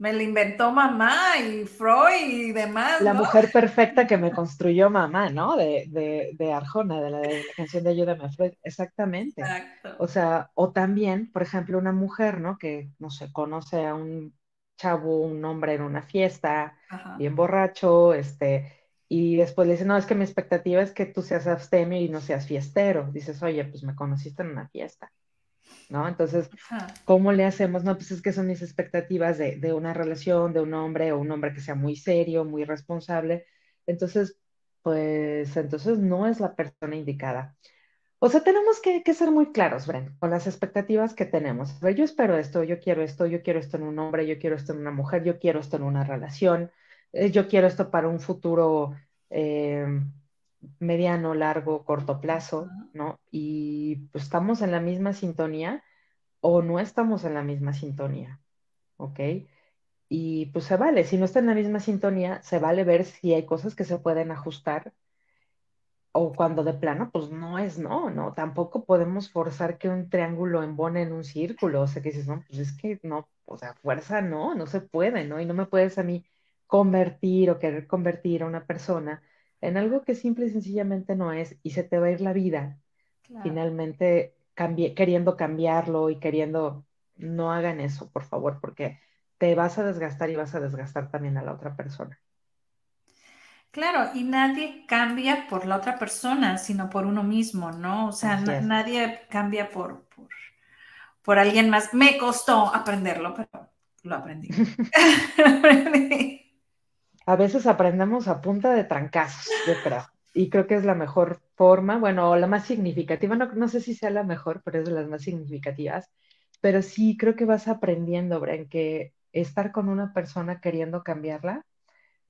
A: Me la inventó mamá y Freud y demás.
B: La mujer perfecta que me construyó mamá, ¿no? De, de, Arjona, de la, canción de Ayúdame a Freud. Exactamente. Exacto. O sea, o también, por ejemplo, una mujer, ¿no? Que, no sé, conoce a un chavo, un hombre en una fiesta, bien borracho, este, y después le dice, no, es que mi expectativa es que tú seas abstemio y no seas fiestero. Dices, oye, pues me conociste en una fiesta. ¿No? Entonces, ¿cómo le hacemos? No, pues es que son mis expectativas de, una relación, de un hombre o un hombre que sea muy serio, muy responsable. Entonces, pues entonces no es la persona indicada. O sea, tenemos que, ser muy claros, Bren, con las expectativas que tenemos. A ver, yo espero esto, yo quiero esto, yo quiero esto en un hombre, yo quiero esto en una mujer, yo quiero esto en una relación, eh, yo quiero esto para un futuro eh, mediano, largo, corto plazo, ¿no? Y pues estamos en la misma sintonía o no estamos en la misma sintonía, ¿ok? Y pues se vale, si no está en la misma sintonía, se vale ver si hay cosas que se pueden ajustar o cuando de plano, pues no es no, ¿no? Tampoco podemos forzar que un triángulo embone en un círculo, o sea, que dices, no, pues es que no, o sea, fuerza no, no se puede, ¿no? Y no me puedes a mí convertir o querer convertir a una persona en algo que simple y sencillamente no es y se te va a ir la vida. Finalmente queriendo cambiarlo y queriendo, no hagan eso, por favor, porque te vas a desgastar y vas a desgastar también a la otra persona.
A: Claro, y nadie cambia por la otra persona, sino por uno mismo, ¿no? O sea, nadie cambia por, por, por, alguien más. Me costó aprenderlo, pero lo aprendí.
B: a veces aprendemos a punta de trancazos, yo creo. Y creo que es la mejor forma, bueno, la más significativa, no, no sé si sea la mejor, pero es de las más significativas. Pero sí creo que vas aprendiendo, Bren, que estar con una persona queriendo cambiarla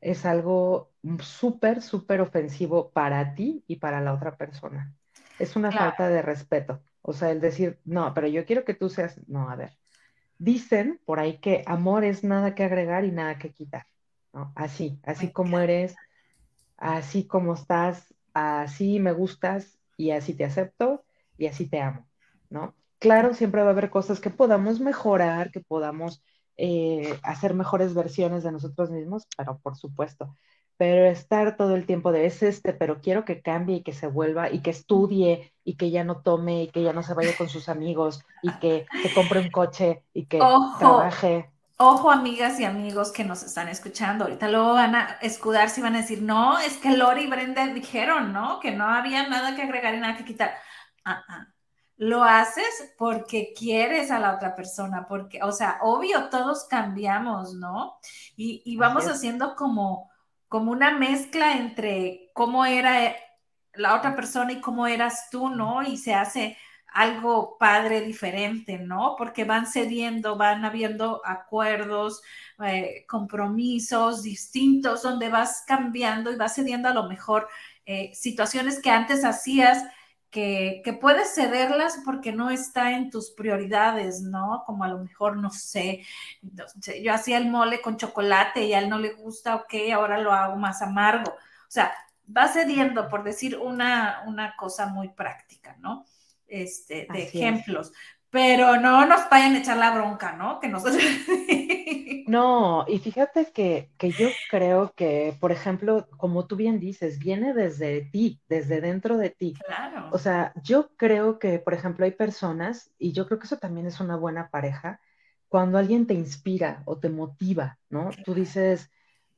B: es algo súper, súper ofensivo para ti y para la otra persona. Es una falta de respeto. O sea, el decir, no, pero yo quiero que tú seas, no, a ver. Dicen por ahí que amor es nada que agregar y nada que quitar. Así, así como eres, así como estás, así me gustas y así te acepto y así te amo, ¿no? Claro, siempre va a haber cosas que podamos mejorar, que podamos eh, hacer mejores versiones de nosotros mismos, pero por supuesto. Pero estar todo el tiempo de es este, pero quiero que cambie y que se vuelva y que estudie y que ya no tome y que ya no se vaya con sus amigos y que, que compre un coche y que trabaje
A: ojo, amigas y amigos que nos están escuchando, ahorita luego van a escudarse y van a decir, no, es que Lori y Brenda dijeron, ¿no? Que no había nada que agregar y nada que quitar. Ah, ah. Lo haces porque quieres a la otra persona, porque, o sea, obvio, todos cambiamos, ¿no? Y, vamos haciendo como, como una mezcla entre cómo era la otra persona y cómo eras tú, ¿no? Y se hace algo padre, diferente, ¿no? Porque van cediendo, van habiendo acuerdos, eh, compromisos distintos, donde vas cambiando y vas cediendo a lo mejor eh, situaciones que antes hacías. Que, puedes cederlas porque no está en tus prioridades, ¿no? Como a lo mejor, no sé, yo hacía el mole con chocolate y a él no le gusta, ok, ahora lo hago más amargo. O sea, va cediendo, por decir una, una cosa muy práctica, ¿no? Este, de ejemplos. Pero no nos vayan a echar la bronca, ¿no? Que nosotros...
B: no, y fíjate que, que yo creo que, por ejemplo, como tú bien dices, viene desde ti, desde dentro de ti.
A: Claro.
B: O sea, yo creo que, por ejemplo, hay personas, y yo creo que eso también es una buena pareja, cuando alguien te inspira o te motiva, ¿no? Tú dices,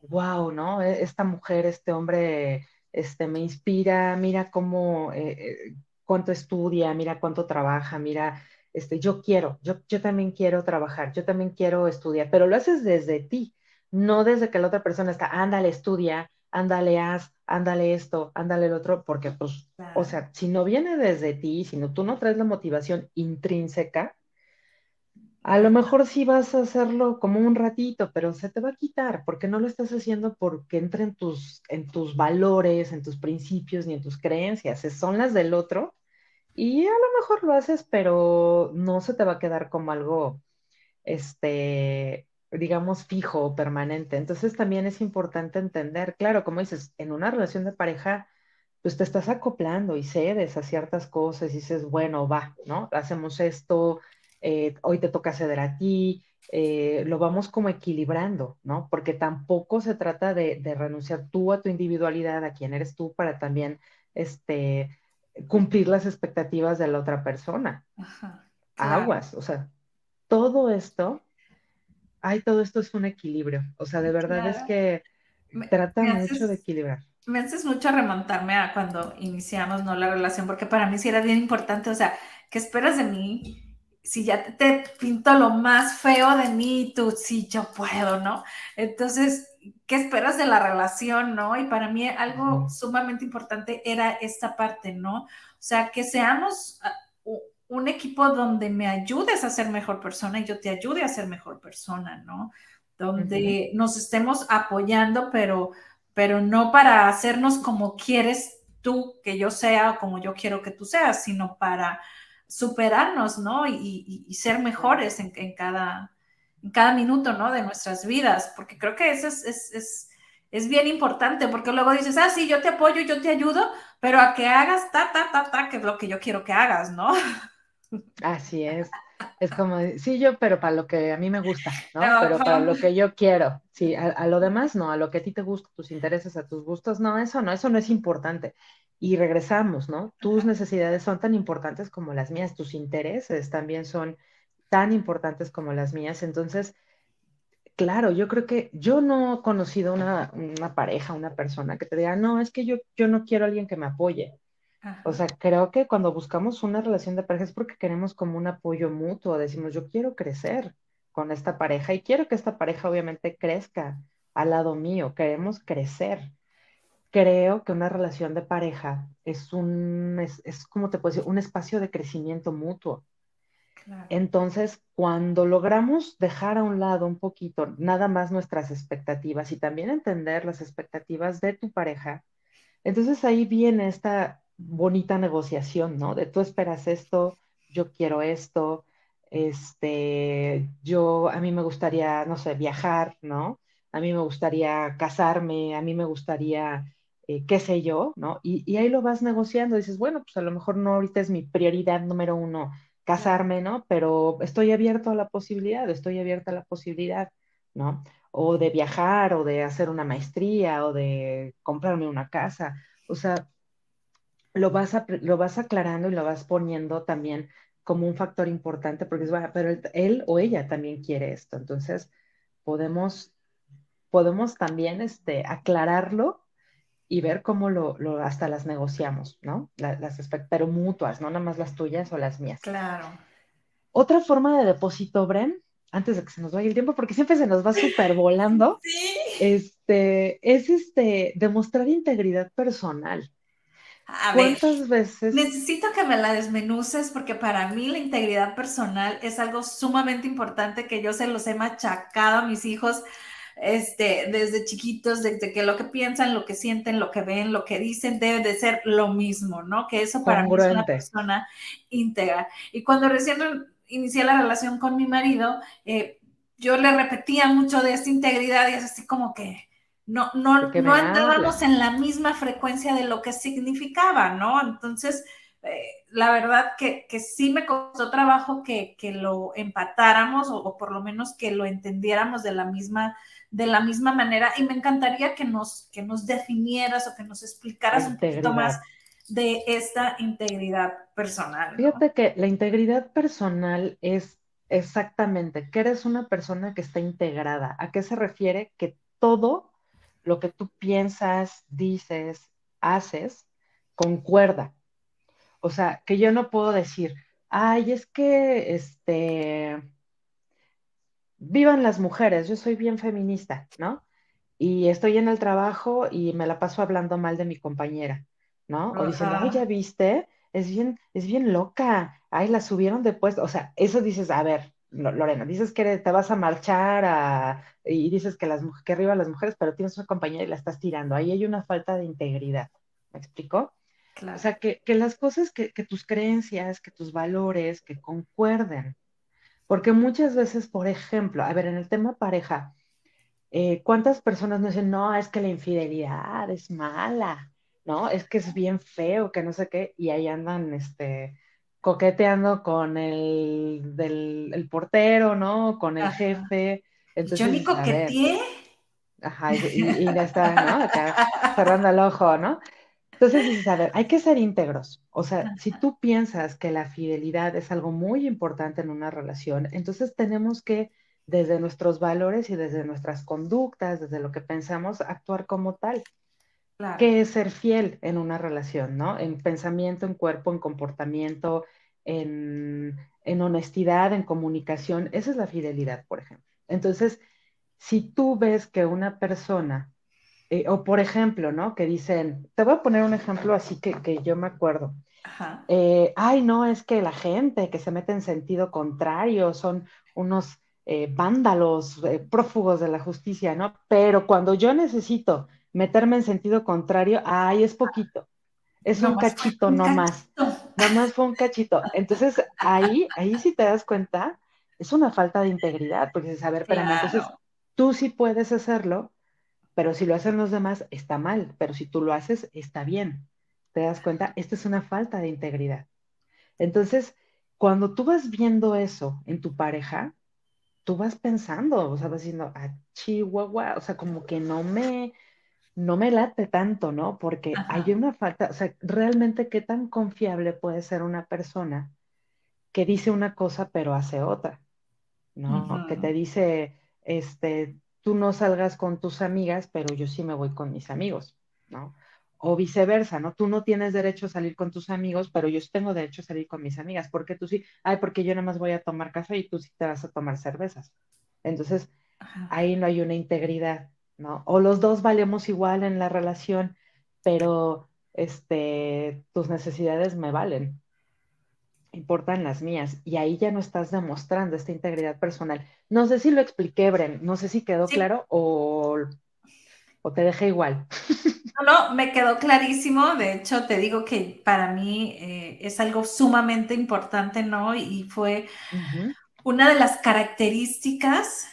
B: wow, ¿no? E, esta mujer, este hombre, este, me inspira, mira cómo, eh, eh, cuánto estudia, mira cuánto trabaja, mira, este, yo quiero, yo, yo también quiero trabajar, yo también quiero estudiar, pero lo haces desde ti, no desde que la otra persona está, ándale, estudia, ándale, haz, ándale esto, ándale el otro, porque pues, o sea, si no viene desde ti, si no, tú no traes la motivación intrínseca, a lo mejor sí vas a hacerlo como un ratito, pero se te va a quitar porque no lo estás haciendo porque entra en tus, en tus valores, en tus principios ni en tus creencias. Son las del otro y a lo mejor lo haces, pero no se te va a quedar como algo, este, digamos, fijo o permanente. Entonces también es importante entender, claro, como dices, en una relación de pareja, pues te estás acoplando y cedes a ciertas cosas y dices, bueno, va, ¿no? Hacemos esto, eh, hoy te toca ceder a ti, eh, lo vamos como equilibrando, ¿no? Porque tampoco se trata de, de, renunciar tú a tu individualidad, a quién eres tú, para también, este, cumplir las expectativas de la otra persona. Aguas, o sea, todo esto, ay, todo esto es un equilibrio. O sea, de verdad es que tratan mucho de equilibrar.
A: Me haces mucho remontarme a cuando iniciamos ¿no? la relación, porque para mí sí era bien importante, o sea, ¿qué esperas de mí? Si ya te pinto lo más feo de mí, tú sí, yo puedo, ¿no? Entonces, ¿qué esperas de la relación, no? Y para mí algo sumamente importante era esta parte, ¿no? O sea, que seamos ah, un equipo donde me ayudes a ser mejor persona y yo te ayude a ser mejor persona, ¿no? Donde nos estemos apoyando, pero, pero no para hacernos como quieres tú que yo sea o como yo quiero que tú seas, sino para superarnos, ¿no? Y, ser mejores en, en cada, en cada minuto, ¿no? De nuestras vidas, porque creo que eso es, es, es, bien importante, porque luego dices, ah, sí, yo te apoyo, yo te ayudo, pero a que hagas ta, ta, ta, ta, que es lo que yo quiero que hagas, ¿no?
B: Así es. Es como, sí, yo, pero para lo que a mí me gusta, ¿no? Pero para lo que yo quiero. Sí, a, lo demás no, a lo que a ti te gusta, tus intereses, a tus gustos, no, eso no, eso no es importante. Y regresamos, ¿no? Tus necesidades son tan importantes como las mías, tus intereses también son tan importantes como las mías. Entonces, claro, yo creo que yo no he conocido una, una pareja, una persona que te diga, no, es que yo, yo no quiero a alguien que me apoye. O sea, creo que cuando buscamos una relación de pareja es porque queremos como un apoyo mutuo, decimos, yo quiero crecer con esta pareja y quiero que esta pareja obviamente crezca al lado mío, queremos crecer. Creo que una relación de pareja es un, es, es como te puedo decir, un espacio de crecimiento mutuo. Entonces, cuando logramos dejar a un lado un poquito nada más nuestras expectativas y también entender las expectativas de tu pareja, entonces ahí viene esta bonita negociación, ¿no? De tú esperas esto, yo quiero esto, este, yo, a mí me gustaría, no sé, viajar, ¿no? A mí me gustaría casarme, a mí me gustaría, eh, qué sé yo, ¿no? Y, y ahí lo vas negociando, dices, bueno, pues a lo mejor no ahorita es mi prioridad número uno casarme, ¿no? Pero estoy abierto a la posibilidad, estoy abierta a la posibilidad, ¿no? O de viajar, o de hacer una maestría, o de comprarme una casa. O sea, lo vas, lo vas aclarando y lo vas poniendo también como un factor importante, porque es, bueno, pero él, o ella también quiere esto. Entonces, podemos, podemos también este, aclararlo y ver cómo lo, hasta las negociamos, ¿no? Las, pero mutuas, no nada más las tuyas o las mías.
A: Claro.
B: Otra forma de depósito, Bren, antes de que se nos vaya el tiempo, porque siempre se nos va súper volando,
A: sí.
B: este, es este, demostrar integridad personal.
A: A ¿Cuántas veces? Necesito que me la desmenuces porque para mí la integridad personal es algo sumamente importante que yo se los he machacado a mis hijos este, desde chiquitos, desde que lo que piensan, lo que sienten, lo que ven, lo que dicen, debe de ser lo mismo, ¿no? Que eso para mí es una persona íntegra. Y cuando recién inicié la relación con mi marido, eh, yo le repetía mucho de esta integridad y es así como que no, no, no entrábamos en la misma frecuencia de lo que significaba, ¿no? Entonces, eh, la verdad que, que, sí me costó trabajo que, que lo empatáramos o, o, por lo menos que lo entendiéramos de la misma de la misma manera y me encantaría que nos, que nos definieras o que nos explicaras un poquito más de esta integridad personal.
B: Fíjate que la integridad personal es exactamente que eres una persona que está integrada. ¿A qué se refiere? Que todo lo que tú piensas, dices, haces, concuerda. O sea, que yo no puedo decir, ay, es que este, vivan las mujeres, yo soy bien feminista, ¿no? Y estoy en el trabajo y me la paso hablando mal de mi compañera, ¿no? O dicen, ay, ya viste, es bien, es bien loca, ay, la subieron de puesto, o sea, eso dices, a ver, Lorena, dices que te vas a marchar y dices que, las, que arriba las mujeres, pero tienes una compañera y la estás tirando, ahí hay una falta de integridad, ¿me explico? O sea, que, que las cosas, que, que tus creencias, que tus valores, que concuerden, porque muchas veces, por ejemplo, a ver, en el tema pareja, eh, ¿cuántas personas nos dicen, no, es que la infidelidad es mala, ¿no? Es que es bien feo, que no sé qué, y ahí andan, este, coqueteando con el, del, portero, ¿no? Con el jefe.
A: Entonces, Yo ni coqueteé.
B: Ajá, y, y, ya está, ¿no? Acá, cerrando el ojo, ¿no? Entonces dices, a ver, hay que ser íntegros. O sea, si tú piensas que la fidelidad es algo muy importante en una relación, entonces tenemos que, desde nuestros valores y desde nuestras conductas, desde lo que pensamos, actuar como tal. ¿Qué es ser fiel en una relación, no? En pensamiento, en cuerpo, en comportamiento, en, en honestidad, en comunicación. Esa es la fidelidad, por ejemplo. Entonces, si tú ves que una persona eh, o por ejemplo, ¿no? Que dicen, te voy a poner un ejemplo así que, que yo me acuerdo. Eh, ay, no, es que la gente que se mete en sentido contrario son unos eh, vándalos, prófugos de la justicia, ¿no? Pero cuando yo necesito meterme en sentido contrario, ay, es poquito. Es un cachito no más. No más fue un cachito. Entonces, ahí, ahí si te das cuenta, es una falta de integridad, porque dices, a ver, pero entonces tú sí puedes hacerlo, pero si lo hacen los demás, está mal, pero si tú lo haces, está bien. ¿Te das cuenta? Esta es una falta de integridad. Entonces, cuando tú vas viendo eso en tu pareja, tú vas pensando, o sea, vas diciendo, ah, chihuahua, o sea, como que no me, no me late tanto, ¿no? Porque hay una falta, o sea, realmente qué tan confiable puede ser una persona que dice una cosa pero hace otra, ¿no? Que te dice, este, tú no salgas con tus amigas, pero yo sí me voy con mis amigos, ¿no? O viceversa, ¿no? Tú no tienes derecho a salir con tus amigos, pero yo tengo derecho a salir con mis amigas. porque tú sí? Ay, porque yo nada más voy a tomar café y tú sí te vas a tomar cervezas. Entonces, ahí no hay una integridad, ¿no? O los dos valemos igual en la relación, pero este, tus necesidades me valen, importan las mías y ahí ya no estás demostrando esta integridad personal. No sé si lo expliqué, Bren, no sé si quedó claro o, o, te dejé igual.
A: No, no, me quedó clarísimo. De hecho, te digo que para mí eh, es algo sumamente importante, ¿no? Y fue una de las características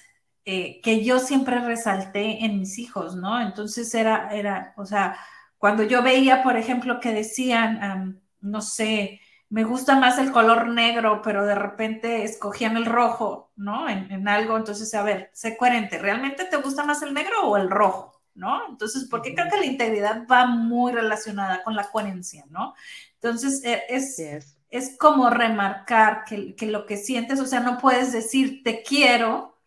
A: eh, que yo siempre resalté en mis hijos, ¿no? Entonces era, era, o sea, cuando yo veía, por ejemplo, que decían, no sé, me gusta más el color negro, pero de repente escogían el rojo, ¿no? En, algo, entonces, a ver, sé coherente, ¿realmente te gusta más el negro o el rojo? ¿No? Entonces, porque creo que la integridad va muy relacionada con la coherencia, ¿no? Entonces, e, es, es como remarcar que, que, lo que sientes, o sea, no puedes decir te quiero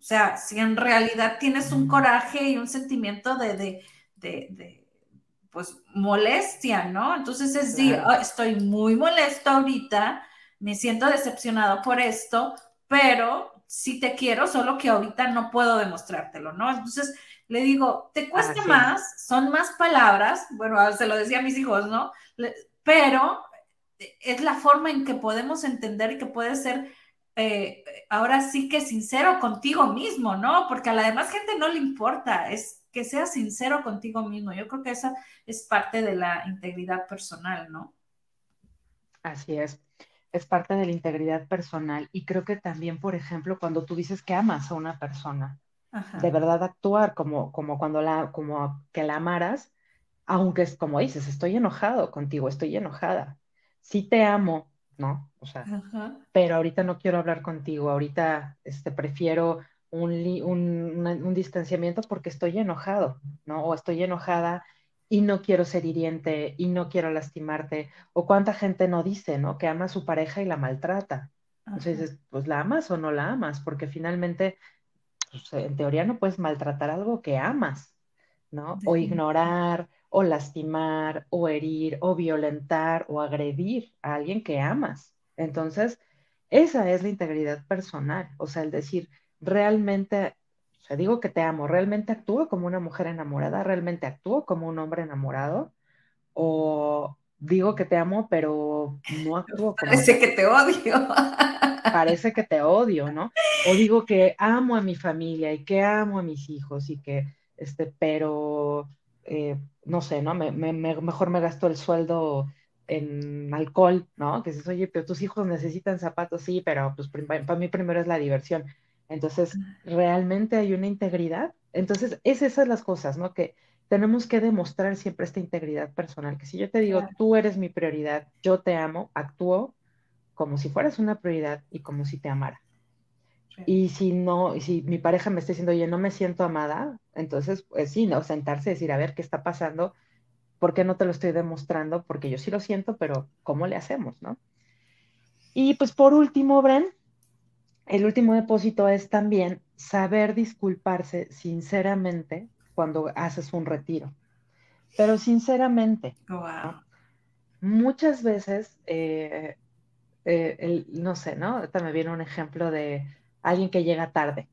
A: O sea, si en realidad tienes un coraje y un sentimiento de, de, de, pues, molestia, ¿no? Entonces es decir, estoy muy molesto ahorita, me siento decepcionado por esto, pero sí te quiero, solo que ahorita no puedo demostrártelo, ¿no? Entonces le digo, te cuesta más, son más palabras, bueno, se lo decía a mis hijos, ¿no? Pero es la forma en que podemos entender y que puede ser eh, ahora sí que sincero contigo mismo, ¿no? Porque a la demás gente no le importa, es que seas sincero contigo mismo. Yo creo que esa es parte de la integridad personal, ¿no?
B: Así es, es parte de la integridad personal y creo que también, por ejemplo, cuando tú dices que amas a una persona, de verdad actuar como, como cuando la, como que la amaras, aunque es como dices, estoy enojado contigo, estoy enojada, sí te amo, ¿no? O sea, pero ahorita no quiero hablar contigo, ahorita este, prefiero un, un, distanciamiento porque estoy enojado, ¿no? O estoy enojada y no quiero ser hiriente y no quiero lastimarte. O cuánta gente no dice, ¿no? Que ama a su pareja y la maltrata. Entonces, pues la amas o no la amas, porque finalmente, pues, en teoría no puedes maltratar algo que amas, ¿no? O ignorar, o lastimar, o herir, o violentar, o agredir a alguien que amas. Entonces, esa es la integridad personal, o sea, el decir, realmente, o sea, digo que te amo, realmente actúo como una mujer enamorada, realmente actúo como un hombre enamorado, o digo que te amo, pero no actúo
A: como... Parece que te odio.
B: Parece que te odio, ¿no? O digo que amo a mi familia y que amo a mis hijos y que, este, pero eh, no sé, ¿no? Me, mejor me gasto el sueldo en alcohol, ¿no? Que dices, oye, pero tus hijos necesitan zapatos, sí, pero pues para mí primero es la diversión. Entonces, ¿realmente hay una integridad? Entonces, es esas las cosas, ¿no? Que tenemos que demostrar siempre esta integridad personal, que si yo te digo, tú eres mi prioridad, yo te amo, actúo como si fueras una prioridad y como si te amara. Y si no, si mi pareja me está diciendo, oye, no me siento amada, entonces, pues sí, ¿no? Sentarse y decir, a ver, ¿qué está pasando? ¿Por qué no te lo estoy demostrando? Porque yo sí lo siento, pero ¿cómo le hacemos, no? Y pues por último, Bren, el último depósito es también saber disculparse sinceramente cuando haces un retiro. Pero sinceramente, muchas veces, eh, eh, no sé, ¿no? Ahorita me viene un ejemplo de alguien que llega tarde.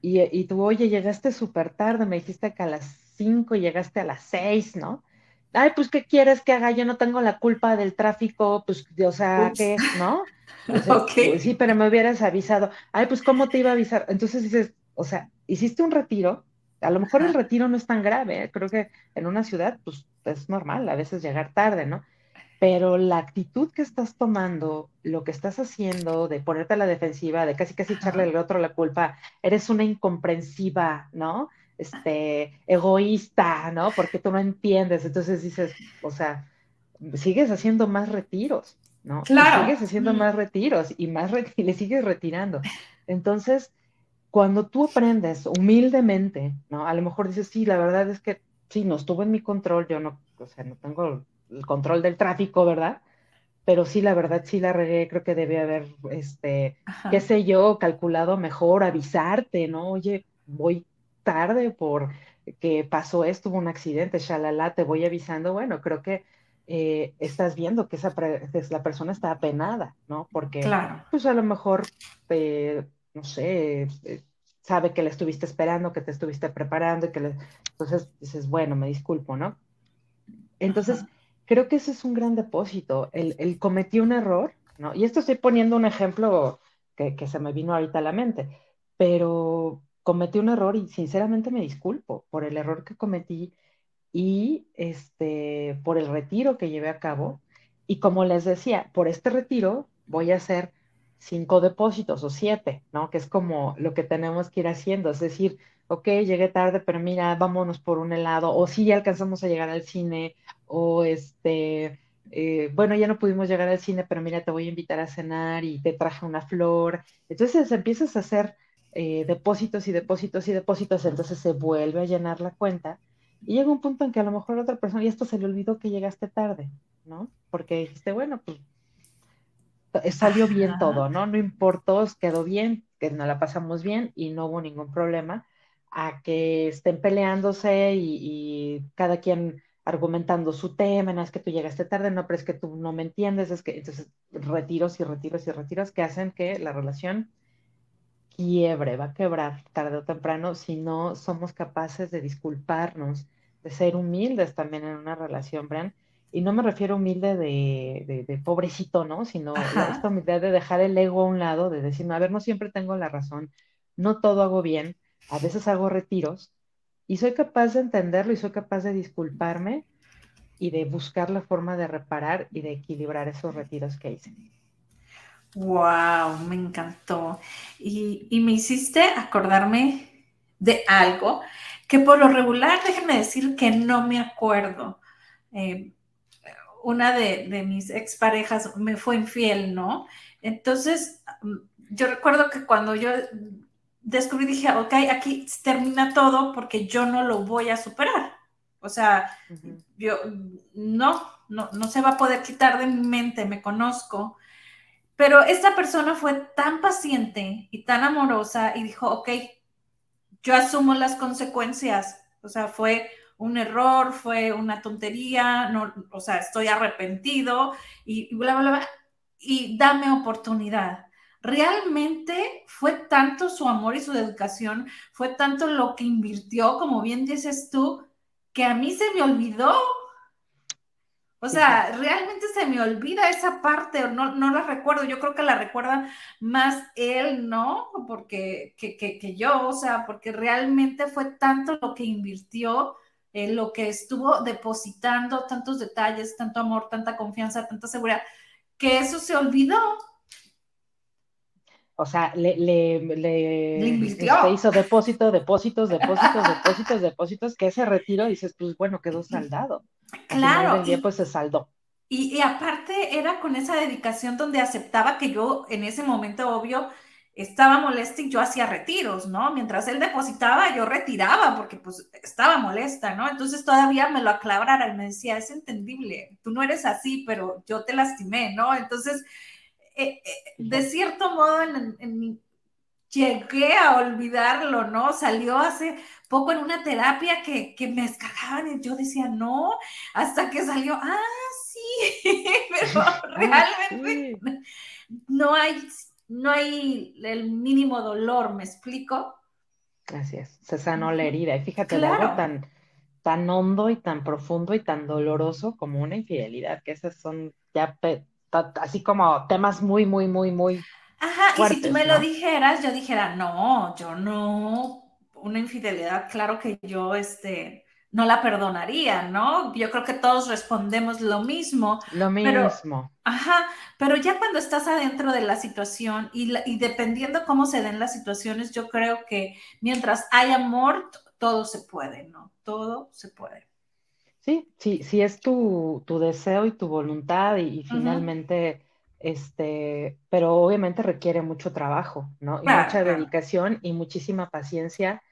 B: Y, y, tú, oye, llegaste súper tarde, me dijiste que a las 5 llegaste a las 6, ¿no? Ay, pues, ¿qué quieres que haga? Yo no tengo la culpa del tráfico, pues, o sea, ¿qué? ¿No? Pues, sí, pero me hubieras avisado. Ay, pues, ¿cómo te iba a avisar? Entonces dices, o sea, hiciste un retiro, a lo mejor el retiro no es tan grave, ¿eh? creo que en una ciudad, pues, es normal a veces llegar tarde, ¿no? pero la actitud que estás tomando, lo que estás haciendo de ponerte a la defensiva, de casi casi echarle al otro la culpa, eres una incomprensiva, ¿no? Este, egoísta, ¿no? Porque tú no entiendes. Entonces dices, o sea, sigues haciendo más retiros, ¿no?
A: Claro.
B: sigues haciendo más retiros y más y le sigues retirando. Entonces, cuando tú aprendes humildemente, ¿no? A lo mejor dices, sí, la verdad es que sí, no estuvo en mi control, yo no, o sea, no tengo el control del tráfico, ¿verdad? Pero sí, la verdad, sí la regué, creo que debe haber, este, qué sé yo, calculado mejor, avisarte, ¿no? Oye, voy tarde por que pasó esto, hubo un accidente, shalala, te voy avisando, bueno, creo que eh, estás viendo que esa la persona está apenada, ¿no? Porque, claro. pues a lo mejor, eh, no sé, eh, sabe que le estuviste esperando, que te estuviste preparando y que le... Entonces dices, bueno, me disculpo, ¿no? Entonces, creo que ese es un gran depósito. El, el cometí un error, ¿no? Y esto estoy poniendo un ejemplo que, que, se me vino ahorita a la mente, pero cometí un error y sinceramente me disculpo por el error que cometí y este, por el retiro que llevé a cabo. Y como les decía, por este retiro voy a hacer cinco depósitos o siete, ¿no? Que es como lo que tenemos que ir haciendo, es decir, ok, llegué tarde, pero mira, vámonos por un helado, o sí, ya alcanzamos a llegar al cine, o este, eh, bueno, ya no pudimos llegar al cine, pero mira, te voy a invitar a cenar y te traje una flor. Entonces empiezas a hacer eh, depósitos y depósitos y depósitos, entonces se vuelve a llenar la cuenta y llega un punto en que a lo mejor otra persona, y esto se le olvidó que llegaste tarde, ¿no? Porque dijiste, bueno, pues salió bien todo, ¿no? No importó, quedó bien, que no la pasamos bien y no hubo ningún problema, a que estén peleándose y, cada quien argumentando su tema, no es que tú llegaste tarde, no, pero es que tú no me entiendes, es que entonces retiros y retiros y retiros que hacen que la relación quiebre, va a quebrar tarde o temprano si no somos capaces de disculparnos, de ser humildes también en una relación, Bran. Y no me refiero humilde de, pobrecito, ¿no? Sino esta humildad de dejar el ego a un lado, de decir, a ver, no siempre tengo la razón, no todo hago bien, a veces hago retiros y soy capaz de entenderlo y soy capaz de disculparme y de buscar la forma de reparar y de equilibrar esos retiros que hice.
A: Wow, me encantó. Y, me hiciste acordarme de algo que por lo regular, déjenme decir que no me acuerdo. Eh, una de, de, mis exparejas me fue infiel, ¿no? Entonces, mm, yo recuerdo que cuando yo descubrí, dije, ok, aquí termina todo porque yo no lo voy a superar. O sea, yo no, no, no se va a poder quitar de mi mente, me conozco. Pero esta persona fue tan paciente y tan amorosa y dijo, ok, yo asumo las consecuencias. O sea, fue un error, fue una tontería, no, o sea, estoy arrepentido y bla, bla, bla, y dame oportunidad realmente fue tanto su amor y su educación, fue tanto lo que invirtió, como bien dices tú, que a mí se me olvidó. O sea, realmente se me olvida esa parte, no, no la recuerdo, yo creo que la recuerda más él, ¿no? Porque que, yo, o sea, porque realmente fue tanto lo que invirtió, eh, lo que estuvo depositando, tantos detalles, tanto amor, tanta confianza, tanta seguridad, que eso se olvidó
B: o sea, le, le, le, este, hizo depósito, depósitos, depósitos, depósitos, depósitos, que ese retiro dices, pues bueno, quedó saldado.
A: Claro.
B: y, pues se saldó.
A: Y, y, aparte era con esa dedicación donde aceptaba que yo en ese momento, obvio, estaba molesta y yo hacía retiros, ¿no? Mientras él depositaba, yo retiraba porque pues estaba molesta, ¿no? Entonces todavía me lo aclarara y me decía, es entendible, tú no eres así, pero yo te lastimé, ¿no? Entonces eh, eh, de cierto modo, llegué a olvidarlo, ¿no? Salió hace poco en una terapia que, me descargaban y yo decía, no, hasta que salió, ah, sí, pero realmente no hay, no hay el mínimo dolor, ¿me explico?
B: Gracias, se sanó la herida. Y fíjate, algo tan, tan hondo y tan profundo y tan doloroso como una infidelidad, que esas son ya así como temas muy, muy, muy, muy.
A: Ajá, y si tú me lo dijeras, yo dijera, no, yo no, una infidelidad, claro que yo, este, no la perdonaría, ¿no? Yo creo que todos respondemos lo mismo.
B: Lo mismo.
A: ajá, pero ya cuando estás adentro de la situación y, y, dependiendo cómo se den las situaciones, yo creo que mientras hay amor, todo se puede, ¿no? Todo se puede.
B: Sí, sí, sí es tu, deseo y tu voluntad y, finalmente, este, pero obviamente requiere mucho trabajo, ¿no? Y mucha dedicación y muchísima paciencia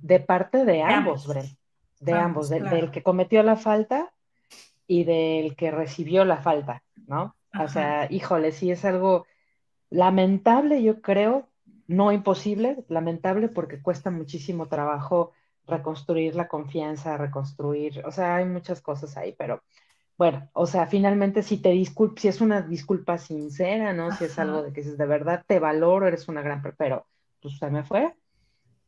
B: de parte de ambos, Bren, de ambos, del, que cometió la falta y del que recibió la falta, ¿no? O sea, híjole, sí es algo lamentable, yo creo, no imposible, lamentable porque cuesta muchísimo trabajo reconstruir la confianza, reconstruir, o sea, hay muchas cosas ahí, pero bueno, o sea, finalmente si te disculpas, si es una disculpa sincera, ¿no? Si es algo de que dices, de verdad te valoro, eres una gran, pero pues se me fue.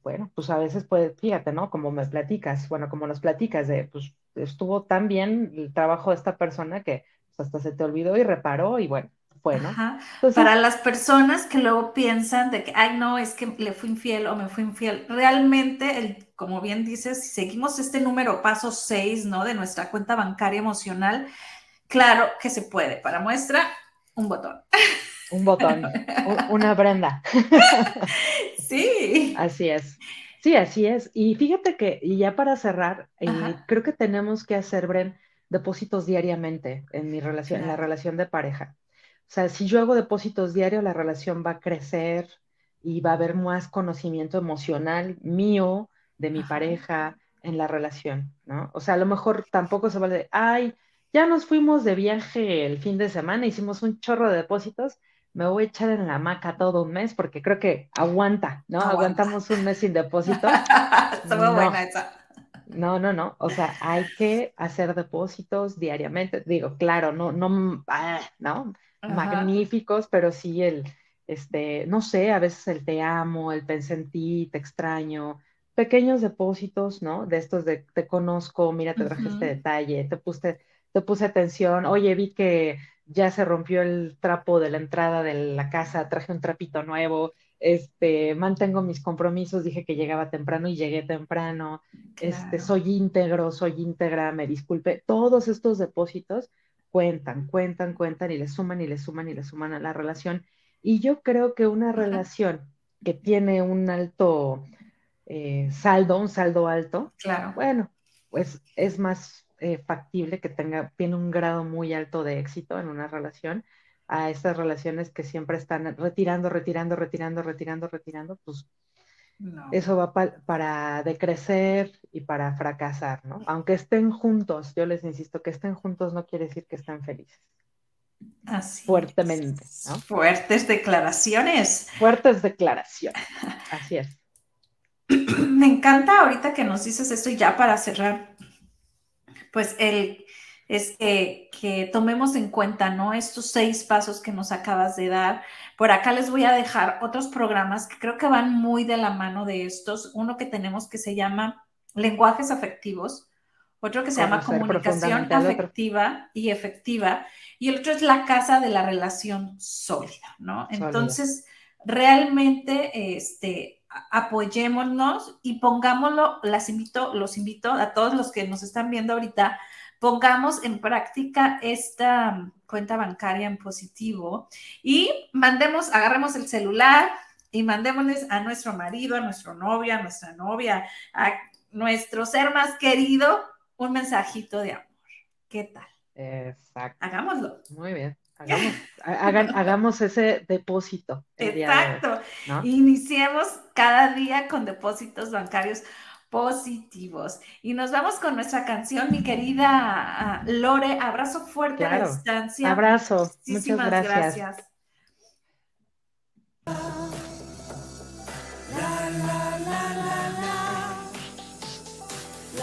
B: Bueno, pues a veces puede, fíjate, ¿no? Como me platicas, bueno, como nos platicas de, pues estuvo tan bien el trabajo de esta persona que pues, hasta se te olvidó y reparó y bueno, bueno.
A: Para las personas que luego piensan de que, ay, no, es que le fui infiel o me fui infiel, realmente, el, como bien dices, si seguimos este número paso 6, ¿no? De nuestra cuenta bancaria emocional, claro que se puede. Para muestra, un botón.
B: Un botón, una Brenda.
A: sí.
B: Así es. Sí, así es. Y fíjate que, y ya para cerrar, eh, creo que tenemos que hacer, Bren, depósitos diariamente en mi relación, en la relación de pareja. O sea, si yo hago depósitos diarios, la relación va a crecer y va a haber más conocimiento emocional mío, de mi pareja, en la relación, ¿no? O sea, a lo mejor tampoco se vale de, ay, ya nos fuimos de viaje el fin de semana, hicimos un chorro de depósitos, me voy a echar en la hamaca todo un mes porque creo que aguanta, ¿no? Aguantamos un mes sin depósito.
A: Estuvo buena esa.
B: No, no, no. O sea, hay que hacer depósitos diariamente. Digo, claro, no, no, ah, no, magníficos, pero sí el, este, no sé, a veces el te amo, el pensé en ti, te extraño, pequeños depósitos, ¿no? De estos de te conozco, mira, te traje este detalle, te puse, te puse atención, oye, vi que ya se rompió el trapo de la entrada de la casa, traje un trapito nuevo, este, mantengo mis compromisos, dije que llegaba temprano y llegué temprano, este, soy íntegro, soy íntegra, me disculpe, todos estos depósitos cuentan, cuentan, cuentan y le suman y le suman y le suman a la relación. Y yo creo que una relación que tiene un alto eh, saldo, un saldo alto,
A: claro.
B: bueno, pues es más eh, factible que tenga, tiene un grado muy alto de éxito en una relación a estas relaciones que siempre están retirando, retirando, retirando, retirando, retirando, pues eso va para decrecer y para fracasar, ¿no? Aunque estén juntos, yo les insisto, que estén juntos no quiere decir que estén felices.
A: Así
B: Fuertemente.
A: Fuertes declaraciones.
B: Fuertes declaraciones. Así es.
A: Me encanta ahorita que nos dices esto y ya para cerrar, pues el es que, tomemos en cuenta, ¿no? Estos seis pasos que nos acabas de dar. Por acá les voy a dejar otros programas que creo que van muy de la mano de estos. Uno que tenemos que se llama lenguajes afectivos, otro que se llama comunicación afectiva y efectiva, y el otro es la casa de la relación sólida, ¿no? Entonces, realmente, este, apoyémonos y pongámoslo, las invito, los invito a todos los que nos están viendo ahorita pongamos en práctica esta cuenta bancaria en positivo y mandemos, agarremos el celular y mandémosles a nuestro marido, a nuestro novio, a nuestra novia, a nuestro ser más querido un mensajito de amor. ¿Qué tal?
B: Exacto.
A: Hagámoslo.
B: Muy bien. Hagamos, hagamos ese depósito.
A: Exacto. Iniciemos cada día con depósitos bancarios positivos. Y nos vamos con nuestra canción, mi querida ah, Lore. Abrazo fuerte a la distancia.
B: Abrazo. Muchísimas Muchas gracias.
A: gracias. La, la, la,